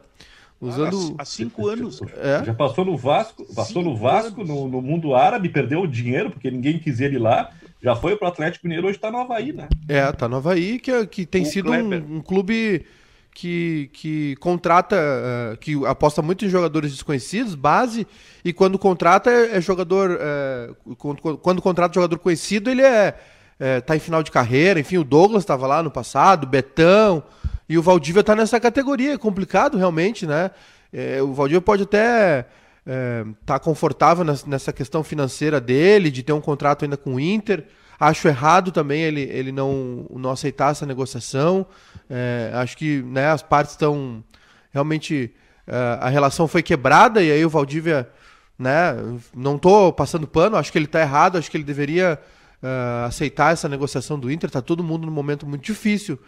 Usando... há cinco anos. É. Já passou no Vasco, passou cinco no Vasco, no, no, mundo árabe, perdeu o dinheiro, porque ninguém quis ele lá. Já foi para o Atlético Mineiro, hoje está no Havaí, né? É, está no Havaí, que, é, que tem o sido um, um clube que, que contrata, uh, que aposta muito em jogadores desconhecidos, base, e quando contrata é, é jogador. Uh, quando, quando, contrata jogador conhecido, ele é, é tá em final de carreira. Enfim, o Douglas estava lá no passado, o Betão, e o Valdívia está nessa categoria. É complicado realmente, né? É, o Valdívia pode até estar tá confortável nessa questão financeira dele, de ter um contrato ainda com o Inter. Acho errado também ele, ele não, não aceitar essa negociação. É, acho que né, as partes estão realmente. É, a relação foi quebrada e aí o Valdívia. Né, não estou passando pano, acho que ele está errado, acho que ele deveria uh, aceitar essa negociação do Inter. Está todo mundo num momento muito difícil.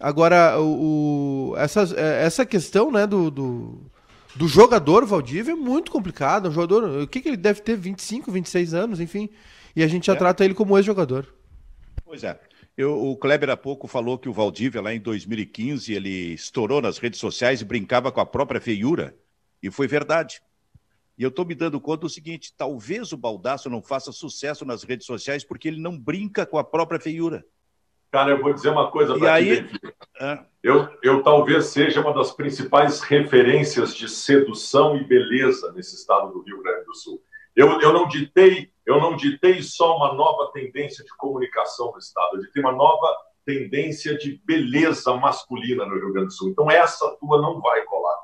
Agora, o, o, essa, é, essa questão né, do, do, do jogador Valdívia é muito complicada. Um jogador, o que, que ele deve ter? 25, 26 anos, enfim. E a gente já é. trata ele como ex-jogador. Pois é. Eu, o Kleber há pouco falou que o Valdívia, lá em 2015, ele estourou nas redes sociais e brincava com a própria feiura. E foi verdade. E eu estou me dando conta do seguinte: talvez o Baldaço não faça sucesso nas redes sociais porque ele não brinca com a própria feiura. Cara, eu vou dizer uma coisa para aí... É. Eu, eu talvez seja uma das principais referências de sedução e beleza nesse estado do Rio Grande do Sul. Eu, eu não ditei eu não ditei só uma nova tendência de comunicação no estado, eu ditei uma nova tendência de beleza masculina no Rio Grande do Sul. Então essa tua não vai colar.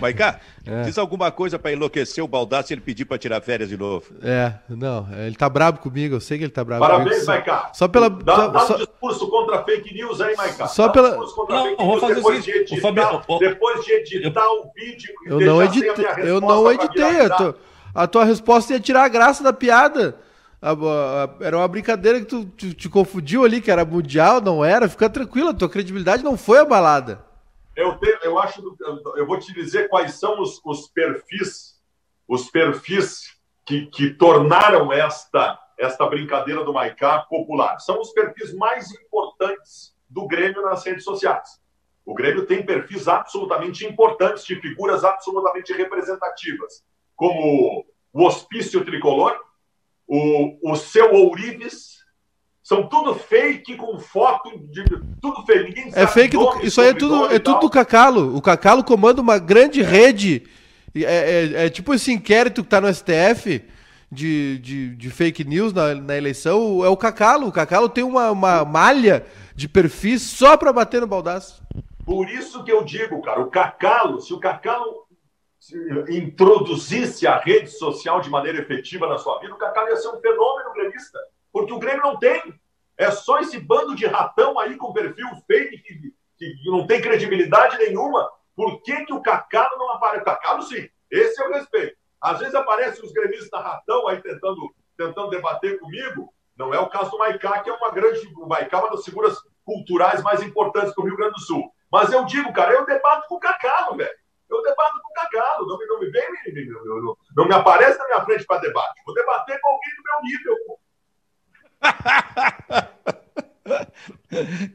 Maiká, é. diz alguma coisa para enlouquecer o Baldassi se ele pedir para tirar férias de novo. É, não, ele tá brabo comigo, eu sei que ele tá brabo Parabéns, Maiká. Só pela. Dá, só, dá um discurso contra fake news aí, Maiká. Só dá pela. Um não, vamos fazer depois, de editar, Fabiano, depois de editar eu, o vídeo. Eu não editei, eu não editei. A tua, a tua resposta ia tirar a graça da piada. A, a, era uma brincadeira que tu te, te confundiu ali, que era mundial, não era. Fica tranquila, tua credibilidade não foi abalada. Eu, eu acho, eu vou te dizer quais são os, os perfis, os perfis que, que tornaram esta esta brincadeira do Maicá popular. São os perfis mais importantes do Grêmio nas redes sociais. O Grêmio tem perfis absolutamente importantes, de figuras absolutamente representativas, como o Hospício Tricolor, o, o Seu Ourives, são tudo fake com foto de tudo fake. Ninguém é sabe é fake. Do, isso aí é tudo, é tudo do Cacalo. O Cacalo comanda uma grande rede. É, é, é, tipo esse inquérito que tá no STF de, de, de fake news na, na, eleição. É o Cacalo. O Cacalo tem uma, uma malha de perfis só para bater no baldaço. Por isso que eu digo, cara, o Cacalo, se o Cacalo introduzisse a rede social de maneira efetiva na sua vida, o Cacalo ia ser um fenômeno gremista. Porque o Grêmio não tem. É só esse bando de ratão aí com perfil fake que, que não tem credibilidade nenhuma. Por que, que o Cacalo não aparece? O Cacalo, sim. Esse é o respeito. Às vezes aparecem os gremistas ratão aí tentando, tentando debater comigo. Não é o caso do Maicá, que é uma grande. O Maicá é uma das figuras culturais mais importantes do Rio Grande do Sul. Mas eu digo, cara, eu debato com o Cacalo, velho. Eu debato com o Cacalo. Não, não me vem, não, não, não me aparece na minha frente para debate. Vou debater com alguém do meu nível.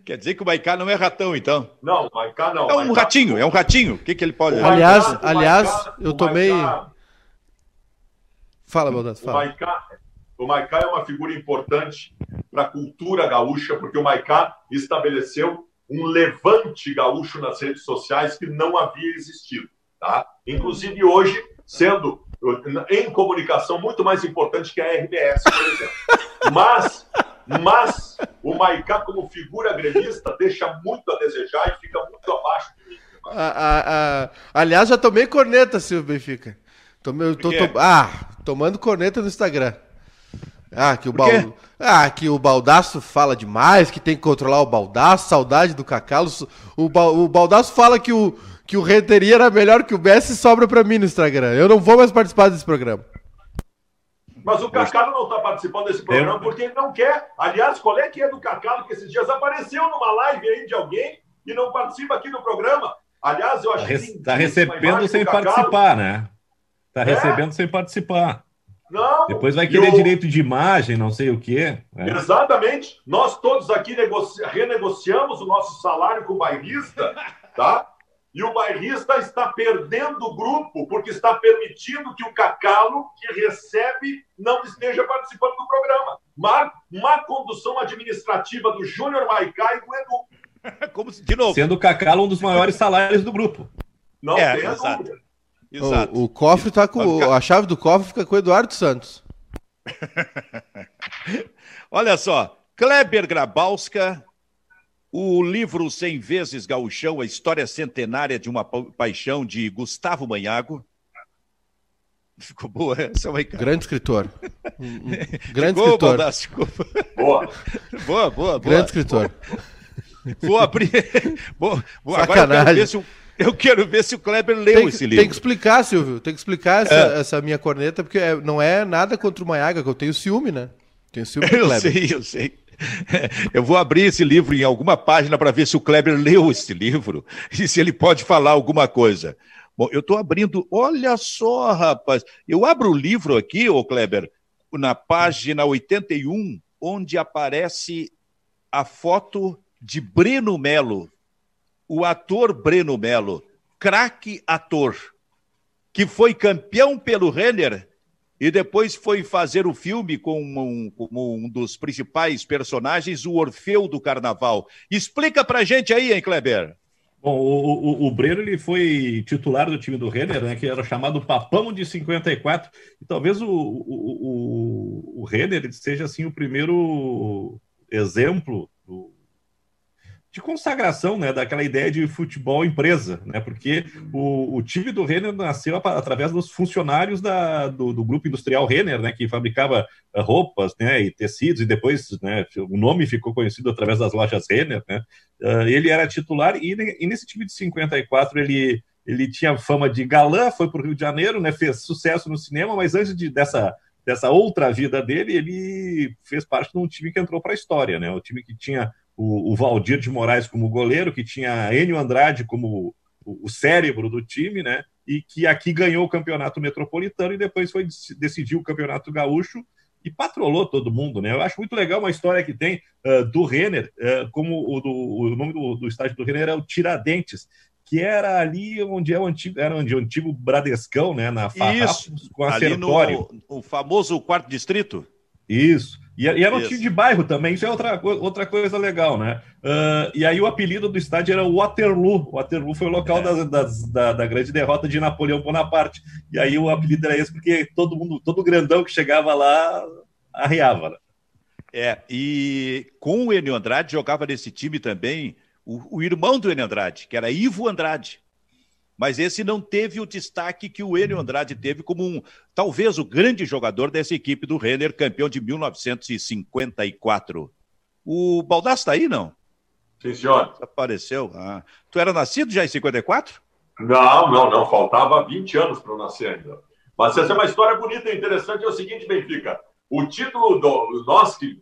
Quer dizer que o Maicá não é ratão, então? Não, o Maicá não. É um Maicá... ratinho, é um ratinho. O que, que ele pode... aliás, aliás Maicá, eu tomei... Fala, Baldasso, fala. O Maicá, o Maicá é uma figura importante para a cultura gaúcha, porque o Maicá estabeleceu um levante gaúcho nas redes sociais que não havia existido. Tá? Inclusive hoje, sendo em comunicação muito mais importante que a RBS, por exemplo. Mas, mas o Maicá, como figura gremista, deixa muito a desejar e fica muito abaixo de mim. aliás, já tomei corneta, Silvio Benfica. Tomei, tô, tô, ah, tomando corneta no Instagram. Ah, que o bal... ah, que o Baldaço fala demais, que tem que controlar o Baldaço, saudade do Cacalo. O, ba... o Baldaço fala que o que o Renteria era melhor que o Messi sobra para mim no Instagram. Eu não vou mais participar desse programa. Mas o Cacalo não está participando desse programa porque ele não quer. Aliás, qual é que é do Cacalo que esses dias apareceu numa live aí de alguém e não participa aqui do programa? Aliás, eu acho que. Está recebendo sem participar, né? Está é? recebendo sem participar. Não. Depois vai querer eu... direito de imagem, não sei o quê. Né? Exatamente. Nós todos aqui negoci... renegociamos o nosso salário com o bairrista, tá? E o bairrista está perdendo o grupo porque está permitindo que o Cacalo, que recebe, não esteja participando do programa. Má, má condução administrativa do Júnior Maicá e do Edu. [LAUGHS] Como, de novo. Sendo o Cacalo um dos maiores salários do grupo. Não é, tem exato. exato. O, o cofre está com. A chave do cofre fica com o Eduardo Santos. [LAUGHS] Olha só, Kleber Grabowska o livro Cem Vezes Gauchão, a história centenária de uma paixão, de Gustavo Manhago. Ficou boa essa, Ricardo? Grande escritor. [LAUGHS] grande ficou, escritor. Boa. [LAUGHS] boa, boa, boa. Grande escritor. Vou abrir. [LAUGHS] Vou, vou, agora eu quero, ver se o, eu quero ver se o Kleber leu tem, esse livro. Tem que explicar, Silvio. Tem que explicar essa, é. essa minha corneta, porque é, não é nada contra o Manhaga, que eu tenho ciúme, né? Tenho ciúme do Kleber. Eu sei, eu sei. [LAUGHS] Eu vou abrir esse livro em alguma página para ver se o Kleber leu esse livro [LAUGHS] e se ele pode falar alguma coisa. Bom, eu estou abrindo. Olha só, rapaz. Eu abro o livro aqui, ô Kleber, na página 81, onde aparece a foto de Breno Melo, o ator Breno Melo, craque ator, que foi campeão pelo Renner e depois foi fazer o filme com um, um dos principais personagens, o Orfeu do Carnaval. Explica pra gente aí, hein, Kleber? Bom, o, o, o Breno ele foi titular do time do Renner, né, que era chamado Papão de 54, e talvez o, o, o, o Renner seja assim o primeiro exemplo de consagração, né, daquela ideia de futebol empresa, né, porque o, o time do Renner nasceu através dos funcionários da, do, do, grupo industrial Renner, né, que fabricava eh, roupas, né, e tecidos, e depois, né, o nome ficou conhecido através das lojas Renner, né, uh, ele era titular, e, e, nesse time de 54 ele, ele tinha fama de galã, foi para o Rio de Janeiro, né, fez sucesso no cinema, mas antes de, dessa dessa outra vida dele, ele fez parte de um time que entrou para a história, né? O time que tinha o, Valdir de Moraes como goleiro, que tinha Enio Andrade como o, o, cérebro do time, né? E que aqui ganhou o campeonato metropolitano e depois foi decidir o campeonato gaúcho e patrolou todo mundo, né? Eu acho muito legal uma história que tem uh, do Renner, uh, como o, do, o nome do, do, estádio do Renner é o Tiradentes, que era ali onde é o antigo, era onde o antigo Bradescão, né? Na Farrapos, com a ali no o famoso quarto distrito. Isso. E, e era um time de bairro também, isso é outra, outra coisa legal, né? Uh, e aí o apelido do estádio era Waterloo. Waterloo foi o local é. das, das, da, da, grande derrota de Napoleão Bonaparte. E aí o apelido era esse porque todo mundo, todo grandão que chegava lá arreava. Né? É, e com o Enio Andrade jogava nesse time também o, o irmão do Enio Andrade, que era Ivo Andrade mas esse não teve o destaque que o Enio Andrade teve como um, talvez o grande jogador dessa equipe do Renner, campeão de 1954. O Baldassi está aí, não? Sim, senhor. Apareceu. Ah. Tu era nascido já em 54? Não, não, não. Faltava 20 anos para eu nascer ainda. Mas essa é uma história bonita e interessante. É o seguinte, Benfica. O título do nós que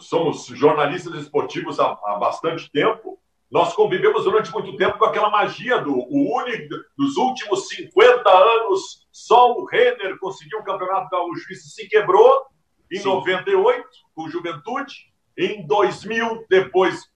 somos jornalistas esportivos há, há bastante tempo, nós convivemos durante muito tempo com aquela magia do o único dos últimos 50 anos, só o Renner conseguiu o campeonato gaúcho. Isso se quebrou em Sim. 98 com Juventude, em 2000 depois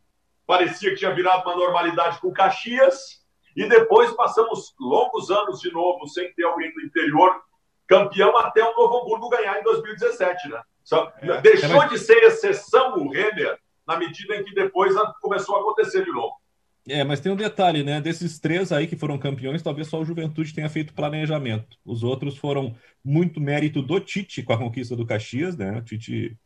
parecia que tinha virado uma normalidade com Caxias e depois passamos longos anos de novo sem ter alguém do interior campeão até o Novo Hamburgo ganhar em 2017, né? Só, é, deixou de ser exceção o Renner na medida em que depois começou a acontecer de novo. É, mas tem um detalhe, né? Desses três aí que foram campeões, talvez só o Juventude tenha feito planejamento. Os outros foram muito mérito do Tite com a conquista do Caxias, né? O Tite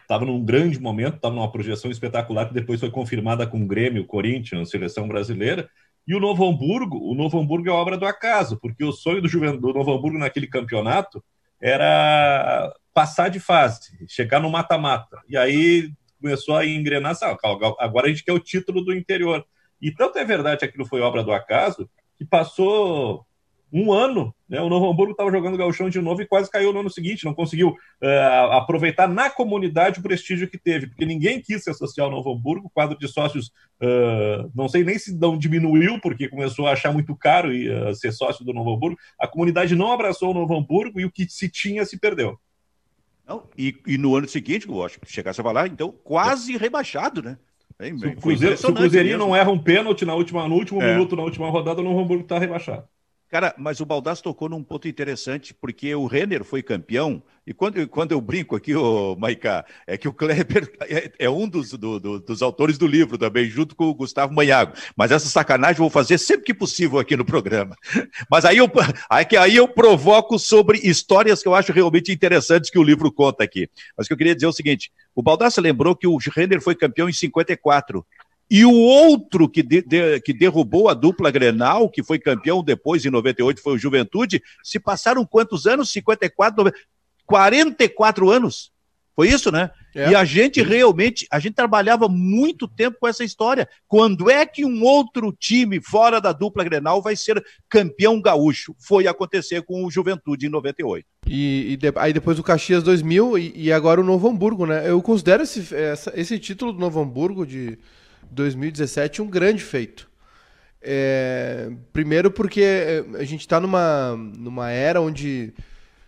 estava uh, num grande momento, estava numa projeção espetacular que depois foi confirmada com o Grêmio, Corinthians, seleção brasileira. E o Novo Hamburgo, o Novo Hamburgo é obra do acaso, porque o sonho do, Juventude, do Novo Hamburgo naquele campeonato era passar de fase, chegar no mata-mata. E aí começou a engrenar, sabe, agora a gente quer o título do interior. E tanto é verdade que aquilo foi obra do acaso, que passou um ano, né, o Novo Hamburgo estava jogando gauchão de novo e quase caiu no ano seguinte, não conseguiu uh, aproveitar na comunidade o prestígio que teve, porque ninguém quis se associar ao Novo Hamburgo, o quadro de sócios, uh, não sei nem se não diminuiu, porque começou a achar muito caro e, uh, ser sócio do Novo Hamburgo, a comunidade não abraçou o Novo Hamburgo e o que se tinha se perdeu. Não, e, e no ano seguinte, eu acho que chegasse a falar, então quase rebaixado, né? Bem, bem, se, o Cruzeiro, se o Cruzeirinho não erra um pênalti na última, no último é. minuto, na última rodada, o Novo Hamburgo está rebaixado. Cara, mas o Baldasso tocou num ponto interessante, porque o Renner foi campeão, e quando, quando eu brinco aqui, ô Maiká, é que o Kleber [LAUGHS] é, é um dos, do, do, dos autores do livro também, junto com o Gustavo Manhago. Mas essa sacanagem eu vou fazer sempre que possível aqui no programa. [LAUGHS] Mas aí eu, [LAUGHS] aí eu provoco sobre histórias que eu acho realmente interessantes que o livro conta aqui. Mas o que eu queria dizer é o seguinte: o Baldasso lembrou que o Renner foi campeão em 54. E o outro que, de, de, que derrubou a dupla Grenal, que foi campeão depois em 98, foi o Juventude. Se passaram quantos anos? 54, 90, 44 anos. Foi isso, né? É. E a gente realmente, a gente trabalhava muito tempo com essa história. Quando é que um outro time fora da dupla Grenal vai ser campeão gaúcho? Foi acontecer com o Juventude em 98. E, e de, aí depois o Caxias 2000 e, e, agora o Novo Hamburgo, né? Eu considero esse, essa, esse título do Novo Hamburgo de 2017 um grande feito. É, primeiro porque é, a gente está numa, numa era onde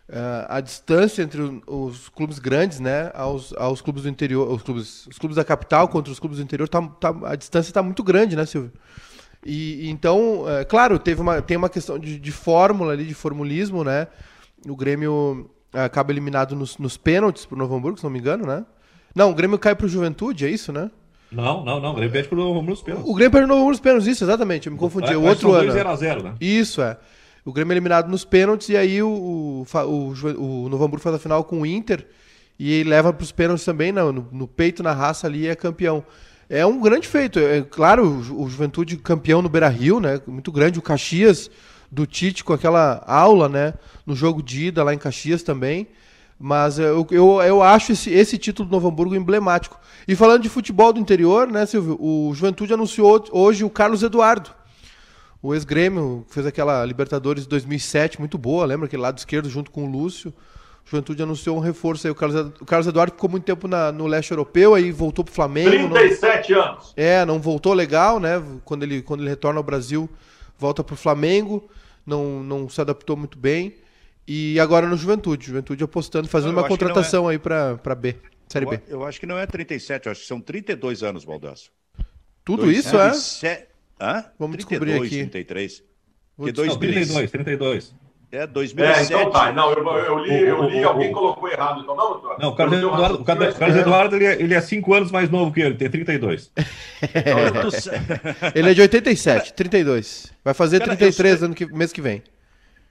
uh, a distância entre os clubes grandes, né, aos, aos clubes do interior, os clubes, os clubes da capital contra os clubes do interior, tá, tá a distância está muito grande, né, Silvio? E, então, é, claro, teve uma, tem uma questão de, de fórmula ali, de formulismo, né? O Grêmio acaba eliminado nos, nos pênaltis pro Novo Hamburgo, se não me engano, né? Não, o Grêmio cai pro Juventude, é isso, né? Não, não, não. O Grêmio perde pro Novo Hamburgo nos pênaltis. O Grêmio perde pro Novo Hamburgo nos pênaltis, isso, exatamente. Eu me confundi. O outro ano. 0x0, né? Isso, é. O Grêmio é eliminado nos pênaltis e aí o, o, o, o Novo Hamburgo faz a final com o Inter e leva para os pênaltis também, no, no, peito, na raça ali, é campeão. É um grande feito. É claro, o, o Juventude campeão no Beira Rio, né? Muito grande. O Caxias do Tite com aquela aula, né? No jogo de ida lá em Caxias também. Mas eu, eu, eu acho esse, esse título do Novo Hamburgo emblemático. E falando de futebol do interior, né, Silvio? O Juventude anunciou hoje o Carlos Eduardo. O ex-grêmio fez aquela Libertadores 2007 muito boa, lembra? Aquele lado esquerdo junto com o Lúcio. O Juventude anunciou um reforço aí. O Carlos, o Carlos Eduardo ficou muito tempo na, no leste europeu, aí voltou pro Flamengo. 37 não, anos. É, não voltou legal, né? Quando ele, quando ele retorna ao Brasil, volta pro Flamengo. Não, não se adaptou muito bem. E agora no Juventude. Juventude apostando, fazendo não, uma contratação é... aí para B, Série eu, B. Eu acho que não é 37, eu acho que são 32 anos, Baldasso. Tudo Dois, isso é? Se... Hã? Vamos 32, descobrir aqui. 33. Porque dois, não, 32, 32. É, 2007. É, então tá. Não, eu, eu li, eu li alguém colocou errado. Então, não, não o Carlos Eduardo, o Carlos Eduardo ele, é, ele é 5 anos mais novo que ele, tem 32. ele é de 87, 32. Vai fazer Cara, 33 eu... ano que, mês que vem.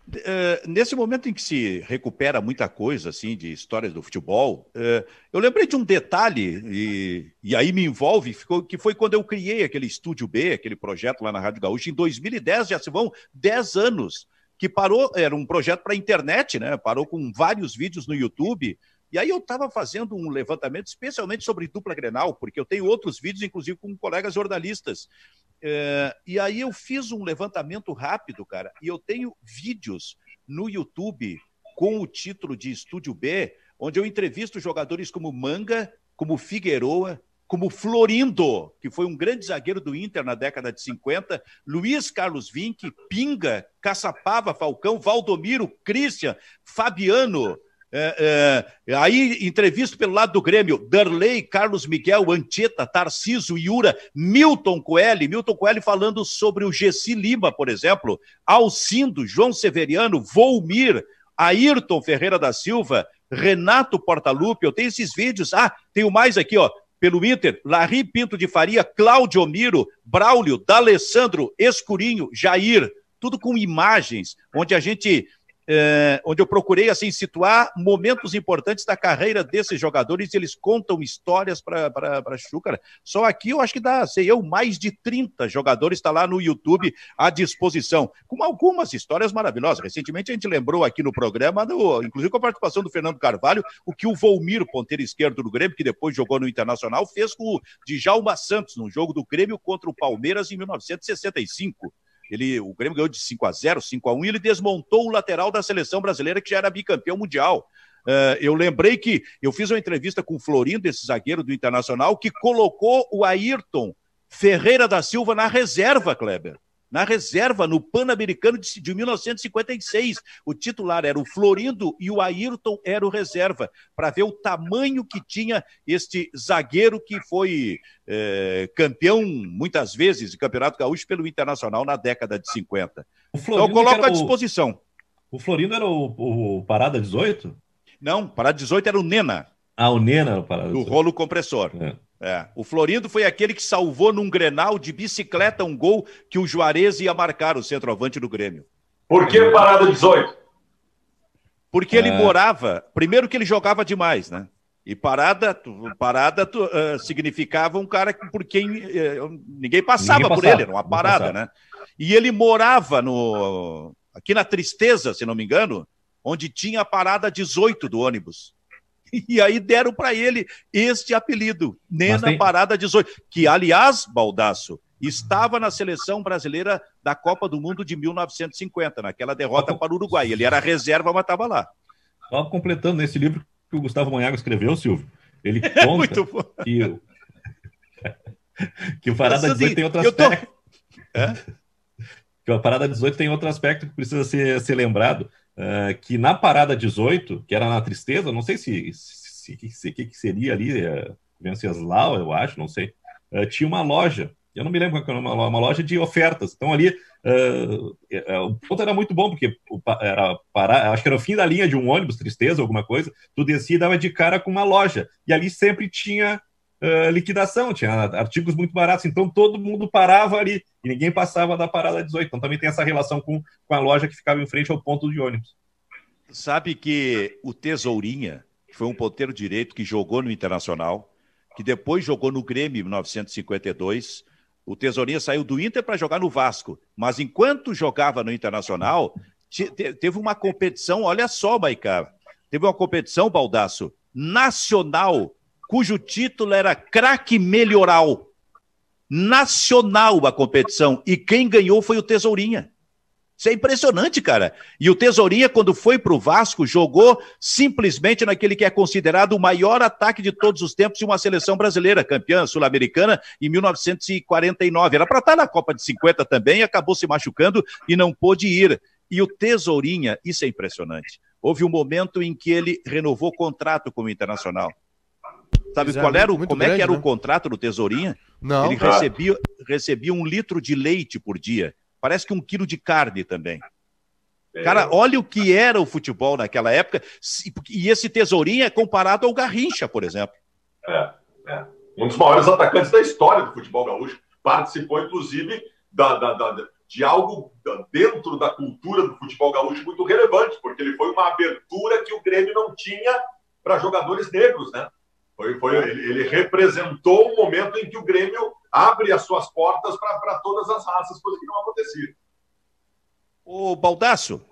Uh, nesse momento em que se recupera muita coisa assim de histórias do futebol, uh, eu lembrei de um detalhe e, e aí me envolve, ficou, que foi quando eu criei aquele Estúdio B, aquele projeto lá na Rádio Gaúcha em 2010, já se vão 10 anos, que parou, era um projeto para internet, né? Parou com vários vídeos no YouTube. E aí eu estava fazendo um levantamento especialmente sobre dupla Grenal, porque eu tenho outros vídeos, inclusive com colegas jornalistas. É, e aí eu fiz um levantamento rápido, cara, e eu tenho vídeos no YouTube com o título de Estúdio B, onde eu entrevisto jogadores como Manga, como Figueroa, como Florindo, que foi um grande zagueiro do Inter na década de 50, Luiz Carlos Vinck, Pinga, Caçapava, Falcão, Valdomiro, Christian, Fabiano, é, é, aí, entrevista pelo lado do Grêmio, Darley, Carlos Miguel, Antieta, Tarciso, Iura, Milton Coelho, Milton Coelho falando sobre o Gessi Lima, por exemplo, Alcindo, João Severiano, Volmir, Ayrton Ferreira da Silva, Renato Portaluppi, eu tenho esses vídeos, ah, tenho mais aqui, ó, pelo Inter, Larry Pinto de Faria, Cláudio Miro, Braulio, D'Alessandro, Escurinho, Jair, tudo com imagens, onde a gente é, onde eu procurei assim situar momentos importantes da carreira desses jogadores e eles contam histórias para Chúcara. Só aqui eu acho que dá, sei eu, mais de 30 jogadores está lá no YouTube à disposição, com algumas histórias maravilhosas. Recentemente a gente lembrou aqui no programa, do, inclusive com a participação do Fernando Carvalho, o que o Volmir, ponteiro esquerdo do Grêmio, que depois jogou no Internacional, fez com o Djalma Santos, no jogo do Grêmio contra o Palmeiras em 1965. Ele, o Grêmio ganhou de 5 a 0 5 a 1 e ele desmontou o lateral da seleção brasileira, que já era bicampeão mundial. Uh, eu lembrei que eu fiz uma entrevista com o Florindo, esse zagueiro do Internacional, que colocou o Ayrton Ferreira da Silva na reserva, Kleber na reserva, no Pan-Americano de, de 1956. O titular era o Florindo e o Ayrton era o reserva, para ver o tamanho que tinha este zagueiro que foi é, campeão muitas vezes de Campeonato Gaúcho pelo Internacional na década de 50. Então eu coloco à disposição. O, o Florindo era o, o Parada 18? Não, Parada 18 era o Nena. Ah, o Nena, o Parada 18. O rolo compressor. É. É. O Florindo foi aquele que salvou num grenal de bicicleta um gol que o Juarez ia marcar, o centroavante do Grêmio. Por que parada 18? Porque é. ele morava. Primeiro que ele jogava demais, né? E parada, parada uh, significava um cara por quem uh, ninguém, passava ninguém, passava por ele, era uma parada, né? E ele morava no aqui na Tristeza, se não me engano, onde tinha a parada 18 do ônibus. E aí deram para ele este apelido, Nena tem... Parada 18, que aliás, Baldaço, estava na seleção brasileira da Copa do Mundo de 1950, naquela derrota para o Uruguai. Ele era reserva, mas estava lá. Só completando nesse livro que o Gustavo Manhago escreveu, Silvio, ele [LAUGHS] é conta que, [LAUGHS] que o Parada 18 tem outro aspecto. Tô... É? [LAUGHS] Que a Parada 18 tem outro aspecto que precisa ser, ser lembrado, uh, que na Parada 18, que era na Tristeza, não sei se, se, se, que, que seria ali, uh, Venceslau, eu acho, não sei, uh, tinha uma loja eu não me lembro qual era uma, uma loja de ofertas. Então ali uh, o ponto era muito bom, porque era parar, acho que era o fim da linha de um ônibus, tristeza, alguma coisa, tu descia e dava de cara com uma loja. E ali sempre tinha uh, liquidação, tinha artigos muito baratos, então todo mundo parava ali e ninguém passava da parada 18. Então também tem essa relação com, com a loja que ficava em frente ao ponto de ônibus. Sabe que o Tesourinha, foi um ponteiro direito que jogou no Internacional, que depois jogou no Grêmio em 1952, o Tesourinha saiu do Inter para jogar no Vasco, mas enquanto jogava no Internacional, teve uma competição, olha só, Maicá, teve uma competição, Baldaço, nacional, cujo título era Craque Melhoral. Nacional a competição, e quem ganhou foi o Tesourinha. Isso é impressionante, cara. E o Tesourinha, quando foi para o Vasco, jogou simplesmente naquele que é considerado o maior ataque de todos os tempos de uma seleção brasileira, campeã sul-americana em 1949. Era para estar na Copa de 50 também, acabou se machucando e não pôde ir. E o Tesourinha, isso é impressionante. Houve um momento em que ele renovou contrato com o Internacional. Sabe qual era o, como grande, é que era né? o contrato do Tesourinha? Não. Ele recebia, recebia um litro de leite por dia Parece que um quilo de carne também. É. Cara, olha o que era o futebol naquela época. E esse tesourinho é comparado ao Garrincha, por exemplo. É, é. Um dos maiores atacantes da história do futebol gaúcho. Participou, inclusive, da, da, da, de algo dentro da cultura do futebol gaúcho muito relevante, porque ele foi uma abertura que o Grêmio não tinha para jogadores negros, né? Foi, foi, ele, ele, representou o momento em que o Grêmio abre as suas portas para todas as raças, coisa que não acontecia. O Baldaço,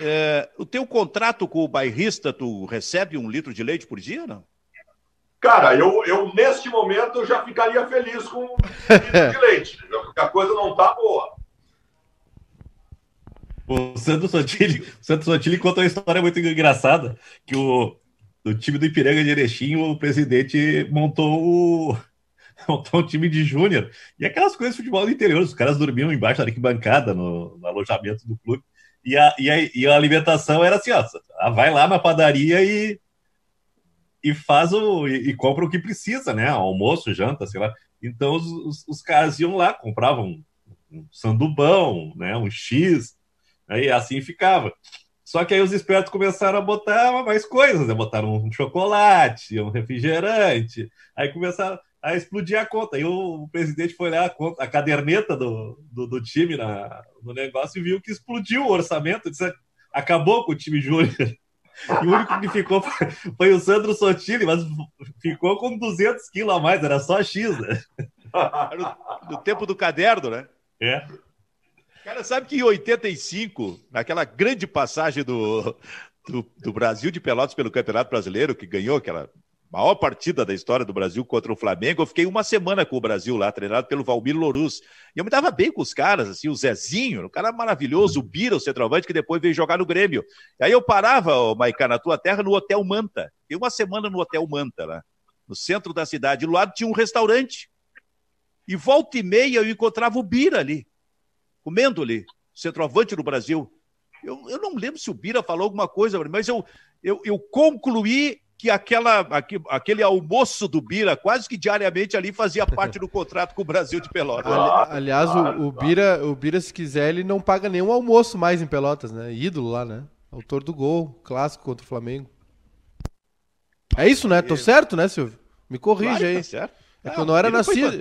é, o teu contrato com o bairrista, tu recebe um litro de leite por dia, não? Cara, eu, eu neste momento já ficaria feliz com um litro de leite, porque a coisa não tá boa. O Santos Sotile, o Santos Sotile conta uma história muito engraçada, que o, do time do Ipiranga de Erechim, o presidente montou o [LAUGHS] montou um time de júnior. E aquelas coisas de futebol do interior, os caras dormiam embaixo da arquibancada no, no alojamento do clube. E a, e, a, e a alimentação era assim, ó, vai lá na padaria e, e faz o e, e, compra o que precisa, né? Almoço, janta, sei lá. Então os, os, os caras iam lá, compravam um, sandubão, né? Um X, e assim ficava. Só que aí os espertos começaram a botar mais coisas, né? Botaram um chocolate, um refrigerante, aí começaram a explodir a conta. Aí o, presidente foi lá, a, conta, a caderneta do, do, do, time na, no negócio e viu que explodiu o orçamento, disse, acabou com o time júnior. [LAUGHS] E o único que ficou foi, o Sandro Sotile, mas ficou com 200 quilos a mais, era só X, né? [LAUGHS] no tempo do caderno, né? É. Cara, sabe que em 85, naquela grande passagem do, do, do, Brasil de Pelotas pelo Campeonato Brasileiro, que ganhou aquela maior partida da história do Brasil contra o Flamengo, eu fiquei uma semana com o Brasil lá, treinado pelo Valmir Loruz. E eu me dava bem com os caras, assim, o Zezinho, o cara maravilhoso, o Bira, o centroavante, que depois veio jogar no Grêmio. E aí eu parava, oh, Maicá, na tua terra, no Hotel Manta. Fiquei uma semana no Hotel Manta, lá, no centro da cidade. Do lado tinha um restaurante. E volta e meia eu encontrava o Bira ali comendo ali, centroavante do Brasil. Eu, eu não lembro se o Bira falou alguma coisa, mas eu, eu, eu concluí que aquela, aquele almoço do Bira, quase que diariamente ali, fazia parte do contrato com o Brasil de Pelotas. Ali, aliás, o, o, Bira, o Bira, se quiser, ele não paga nenhum almoço mais em Pelotas, né? Ídolo lá, né? Autor do gol, clássico contra o Flamengo. É isso, né? Tô certo, né, Silvio? Me corrige claro, aí. Tá certo. É que eu não era nascido.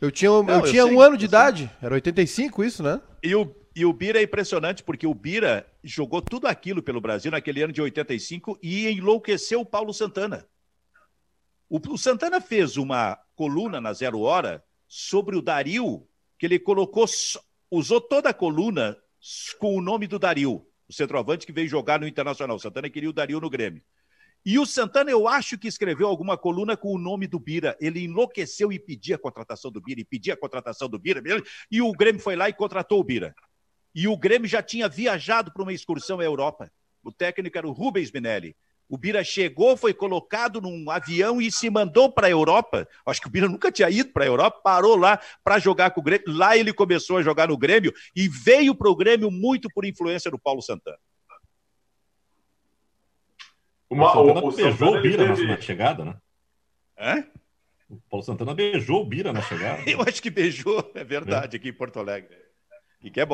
Eu tinha, eu não, tinha eu um ano de idade. Era 85 isso, né? E o, e o Bira é impressionante, porque o Bira jogou tudo aquilo pelo Brasil naquele ano de 85 e enlouqueceu o Paulo Santana. O, o Santana fez uma coluna na Zero Hora sobre o Dario, que ele colocou, usou toda a coluna com o nome do Dario, o centroavante que veio jogar no Internacional. O Santana queria o Dario no Grêmio. E o Santana, eu acho que escreveu alguma coluna com o nome do Bira. Ele enlouqueceu e pedia a contratação do Bira, e pedia a contratação do Bira, e o Grêmio foi lá e contratou o Bira. E o Grêmio já tinha viajado para uma excursão à Europa. O técnico era o Rubens Minelli. O Bira chegou, foi colocado num avião e se mandou para a Europa. Acho que o Bira nunca tinha ido para a Europa, parou lá para jogar com o Grêmio. Lá ele começou a jogar no Grêmio e veio para o Grêmio muito por influência do Paulo Santana. Uma, o, Santana o, o beijou Santana o Bira teve... na, chegada, né? É? O Paulo Santana beijou o Bira na chegada. [LAUGHS] Eu acho que beijou, é verdade, é. aqui em Porto Alegre. E que é?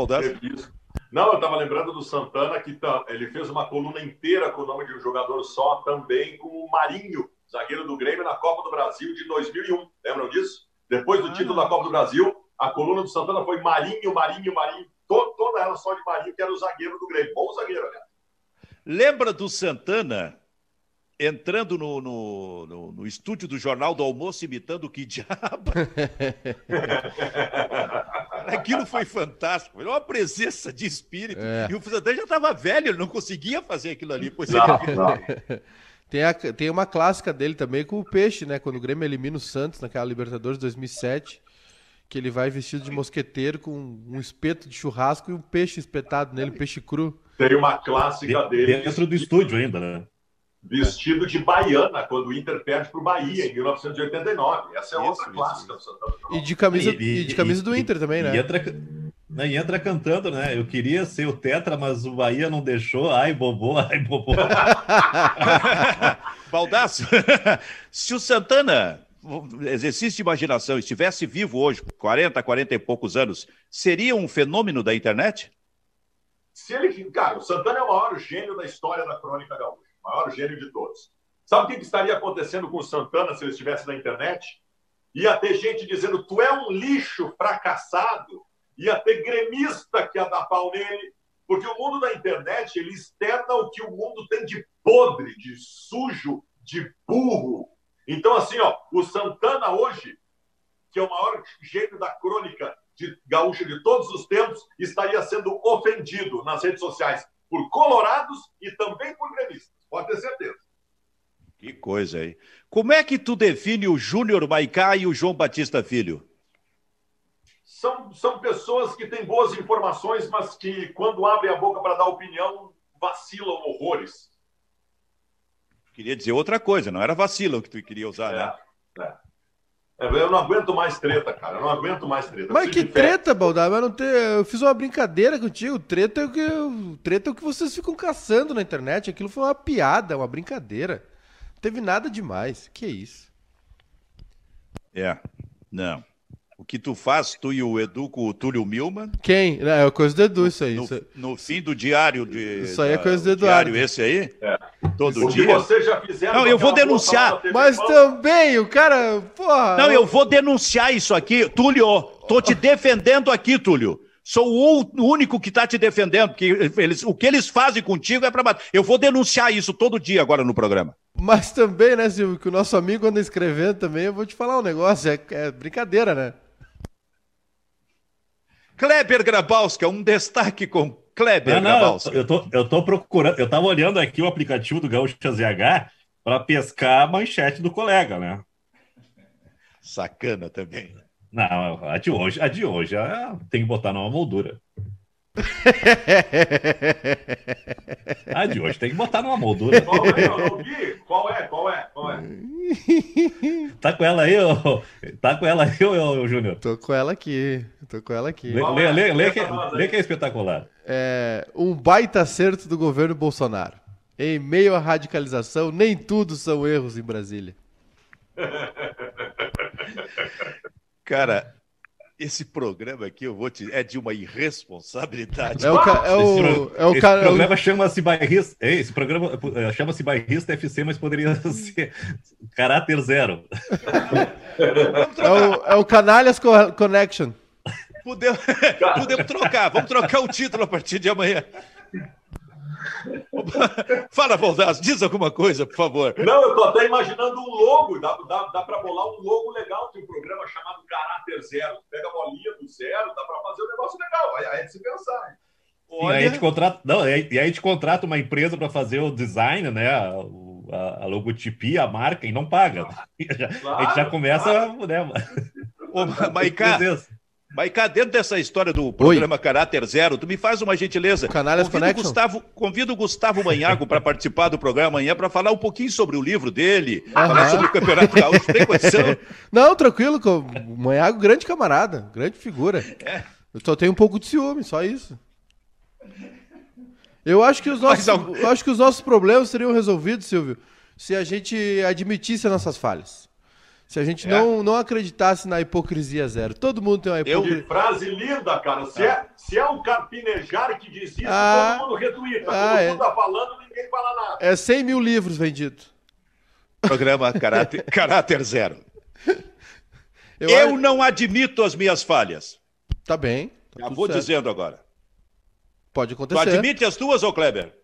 Não, eu estava lembrando do Santana que tá, ele fez uma coluna inteira com o nome de um jogador só, também com o Marinho, zagueiro do Grêmio, na Copa do Brasil de 2001. Lembram disso? Depois do ah, título da Copa do Brasil, a coluna do Santana foi Marinho, Marinho, Marinho, to, toda ela só de Marinho, que era o zagueiro do Grêmio. Bom zagueiro, aliás. Lembra do Santana entrando no, no, no, no, estúdio do Jornal do Almoço imitando o que diabo. [LAUGHS] Aquilo foi fantástico, foi uma presença de espírito. É. E o Santana já estava velho, ele não conseguia fazer aquilo ali. Pois não, ele... não. [LAUGHS] Tem, a, tem uma clássica dele também com o Peixe, né? Quando o Grêmio elimina o Santos naquela Libertadores 2007, que ele vai vestido de mosqueteiro com um espeto de churrasco e um peixe espetado nele, um peixe cru. Tem uma clássica dele. Dentro do estúdio ainda, né? Vestido de baiana quando o Inter perde para o Bahia em 1989. Essa é isso, outra isso, clássica isso. do Santana. E de camisa, e, e de camisa e, do Inter também, né? E entra, né, e entra cantando, né? Eu queria ser o Tetra, mas o Bahia não deixou. Ai, bobô, ai, bobô. [LAUGHS] Baldaço, [LAUGHS] se o Santana, exercício de imaginação, estivesse vivo hoje, 40, 40 e poucos anos, seria um fenômeno da internet? Se ele, cara, o Santana é o maior gênio da história da crônica gaúcha maior gênio de todos. Sabe o que estaria acontecendo com o Santana se ele estivesse na internet? Ia ter gente dizendo: tu é um lixo fracassado. Ia ter gremista que ia dar pau nele. Porque o mundo da internet ele externa o que o mundo tem de podre, de sujo, de burro. Então, assim, ó, o Santana hoje, que é o maior gênio da crônica de gaúcha de todos os tempos, estaria sendo ofendido nas redes sociais por colorados e também por gremistas. Pode ter certeza. Que coisa aí. Como é que tu define o Júnior Maicá e o João Batista Filho? São, são pessoas que têm boas informações, mas que, quando abrem a boca para dar opinião, vacilam horrores. Queria dizer outra coisa, não era vacilam que tu queria usar, é, né? É. É, eu não aguento mais treta, cara. Eu não aguento mais treta. Mas que treta, Baldar? Mas não ter... Eu fiz uma brincadeira contigo. Treta é, o que... treta é o que vocês ficam caçando na internet. Aquilo foi uma piada, uma brincadeira. Não teve nada demais. Que isso? É. Não. O que tu faz, tu e o Edu com o Túlio Milman. Quem? Não, é coisa do Edu, isso aí. No, isso... no fim do diário de. Isso aí é coisa do Eduardo. Diário esse aí? É. Todo o dia. Que você já fizeram Não, eu vou denunciar. Mas também, o cara. Porra. Não, eu vou denunciar isso aqui. Túlio, tô te defendendo aqui, Túlio. Sou o único que está te defendendo, porque eles, o que eles fazem contigo é para Eu vou denunciar isso todo dia agora no programa. Mas também, né, Silvio, que o nosso amigo anda escrevendo também, eu vou te falar um negócio, é, é brincadeira, né? Kleber Grabowska, um destaque com Kleber não, não, Grabowska. Eu tô, eu tô procurando, eu tava olhando aqui o aplicativo do Gaúcho ZH para pescar a manchete do colega, né? Sacana também. Não, a de hoje, a de hoje é, tem que botar numa moldura. A de hoje tem que botar numa moldura. Qual é, Qual é? Qual é? Qual é? [LAUGHS] Tá com ela aí, ô? Tá com ela aí, ô, Júnior? Tô com ela aqui. Tô com ela aqui. Lê, lê, lê, lê, que, lê que é espetacular. É, um baita acerto do governo Bolsonaro. Em meio à radicalização, nem tudo são erros em Brasília. [LAUGHS] Cara, esse programa aqui, eu vou te, é de uma irresponsabilidade. É o, ca, é o, é o esse cara, programa chama-se Bairrista. Esse programa eh, chama-se Bairrista FC, mas poderia [LAUGHS] ser caráter zero. é, o, é o Canalhas Connection. Podemos, [LAUGHS] podemos trocar, vamos trocar o título a partir de amanhã. [LAUGHS] Fala, Baldassi, diz alguma coisa, por favor. Não, eu tô até imaginando um logo, dá, dá, dá para bolar um logo legal de um programa chamado Caráter Zero. Pega a bolinha do zero, dá para fazer um negócio legal, aí, aí é de se pensar. Olha... E aí a gente contrata, não, e aí a gente contrata uma empresa para fazer o design, né? O, a, a logotipia, a marca, e não paga. Claro, [LAUGHS] a gente já começa, claro. né? [LAUGHS] Ô, Maiká, Maiká, dentro dessa história do programa Oi. Caráter Zero, tu me faz uma gentileza. Canalhas convido, o Gustavo, convido o Gustavo Manhago para participar do programa amanhã para falar um pouquinho sobre o livro dele, falar sobre o Campeonato Gaúcho. Tem condição? [LAUGHS] Não, tranquilo. O Manhago, grande camarada, grande figura. É. Eu só tenho um pouco de ciúme, só isso. Eu acho que os nossos, eu acho que os nossos problemas seriam resolvidos, Silvio, se a gente admitisse as nossas falhas. Se a gente é. não, não acreditasse na hipocrisia zero. Todo mundo tem uma hipocrisia. Que frase linda, cara. Se é, se é o Carpinejar que diz isso, ah, todo mundo retuita. Ah, todo é. mundo tá falando, ninguém fala nada. É 100 mil livros vendidos. Programa [LAUGHS] Caráter, caráter Zero. [LAUGHS] Eu, eu não admito as minhas falhas. Tá bem. Tá Já vou certo. dizendo agora. Pode acontecer. Tu admite as duas, ô Kleber?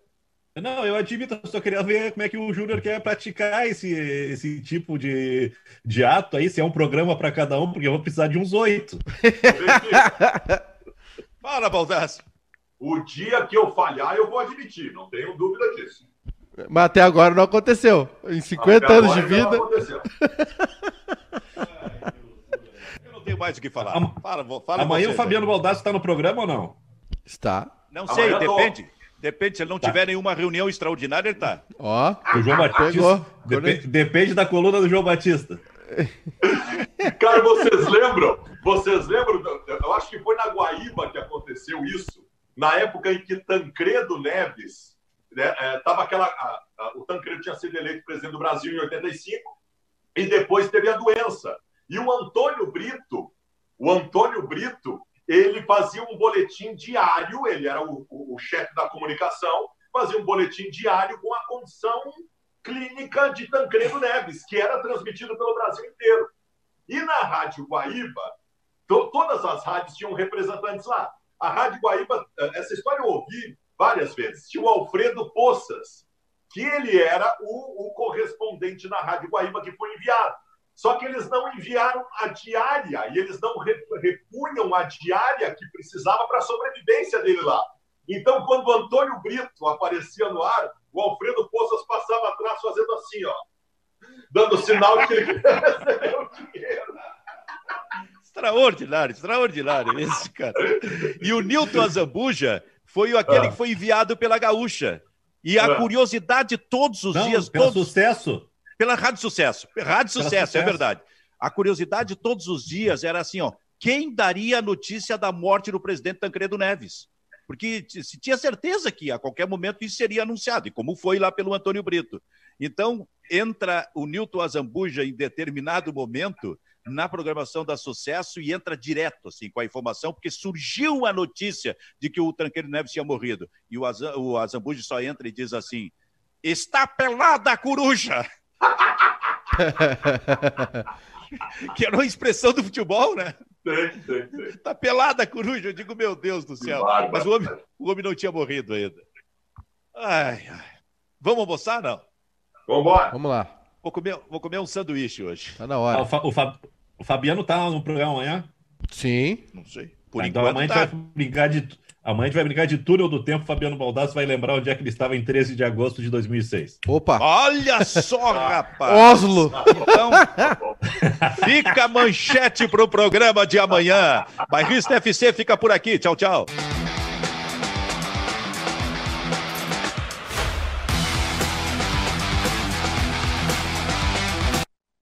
Não, eu admito, eu só queria ver como é que o Júnior quer praticar esse, esse tipo de, de ato aí, se é um programa para cada um, porque eu vou precisar de uns oito. [LAUGHS] Fala, Baldassio. O dia que eu falhar, eu vou admitir, não tenho dúvida disso. Mas até agora não aconteceu. Em 50 até anos de vida. Não aconteceu. eu não tenho mais o que falar. Fala, fala Amanhã o Fabiano Baldassio está no programa ou não? Está. Não sei, Amanhã depende. Tô... Depende, se ele não tá. tiver nenhuma reunião extraordinária, ele tá. Ó, o João Batista. Depende, depende da coluna do João Batista. [LAUGHS] Cara, vocês lembram? Vocês lembram? Eu acho que foi na Guaíba que aconteceu isso. Na época em que Tancredo Neves, né, é, tava aquela, a, a, o Tancredo tinha sido eleito presidente do Brasil em 85 e depois teve a doença. E o Antônio Brito, o Antônio Brito, ele fazia um boletim diário, ele era o, o, o chefe da comunicação, fazia um boletim diário com a condição clínica de Tancredo Neves, que era transmitido pelo Brasil inteiro. E na Rádio Guaíba, to, todas as rádios tinham representantes lá. A Rádio Guaíba, eh, essa história eu ouvi várias vezes, tinha o Alfredo Poças, que ele era o, o correspondente na Rádio Guaíba que foi enviado. Só que eles não enviaram a diária e eles não repunham a diária que precisava para a sobrevivência dele lá. Então, quando o Antônio Brito aparecia no ar, o Alfredo Poças passava atrás fazendo assim, ó, dando sinal que ele [LAUGHS] recebeu o dinheiro. Extraordinário, extraordinário esse cara. E o Nilton Azambuja foi aquele ah. que foi enviado pela Gaúcha. E a ah. curiosidade todos os Não, dias. Pelo todos... sucesso. Pela Rádio Sucesso. Rádio Sucesso, Sucesso, é verdade. A curiosidade todos os dias era assim, ó, quem daria a notícia da morte do presidente Tancredo Neves? Porque se tinha certeza que a qualquer momento isso seria anunciado, e como foi lá pelo Antônio Brito. Então, entra o Nilton Azambuja em determinado momento na programação da Sucesso e entra direto assim com a informação, porque surgiu a notícia de que o Tancredo Neves tinha morrido. E o, Azambuja só entra e diz assim: está pelada a coruja! [LAUGHS] que era uma expressão do futebol, né? Tem, tem, tem. Tá pelada a coruja, eu digo, meu Deus do céu. Mas o homem, o homem não tinha morrido ainda. Ai, ai. Vamos almoçar, não? Vambora. Vamos lá. Vou comer, vou comer um sanduíche hoje. Tá na hora. Ah, o, Fa, o, Fa, o, Fabiano tá no programa amanhã? Sim. Não sei. Por então amanhã tá. a gente vai brincar de Amanhã a gente vai brincar de túnel do tempo. Fabiano Baldassi vai lembrar onde é que ele estava em 13 de agosto de 2006. Opa! Olha só, [LAUGHS] rapaz! Oslo! Então, [LAUGHS] fica a manchete para o programa de amanhã. Bairrista FC fica por aqui. Tchau, tchau.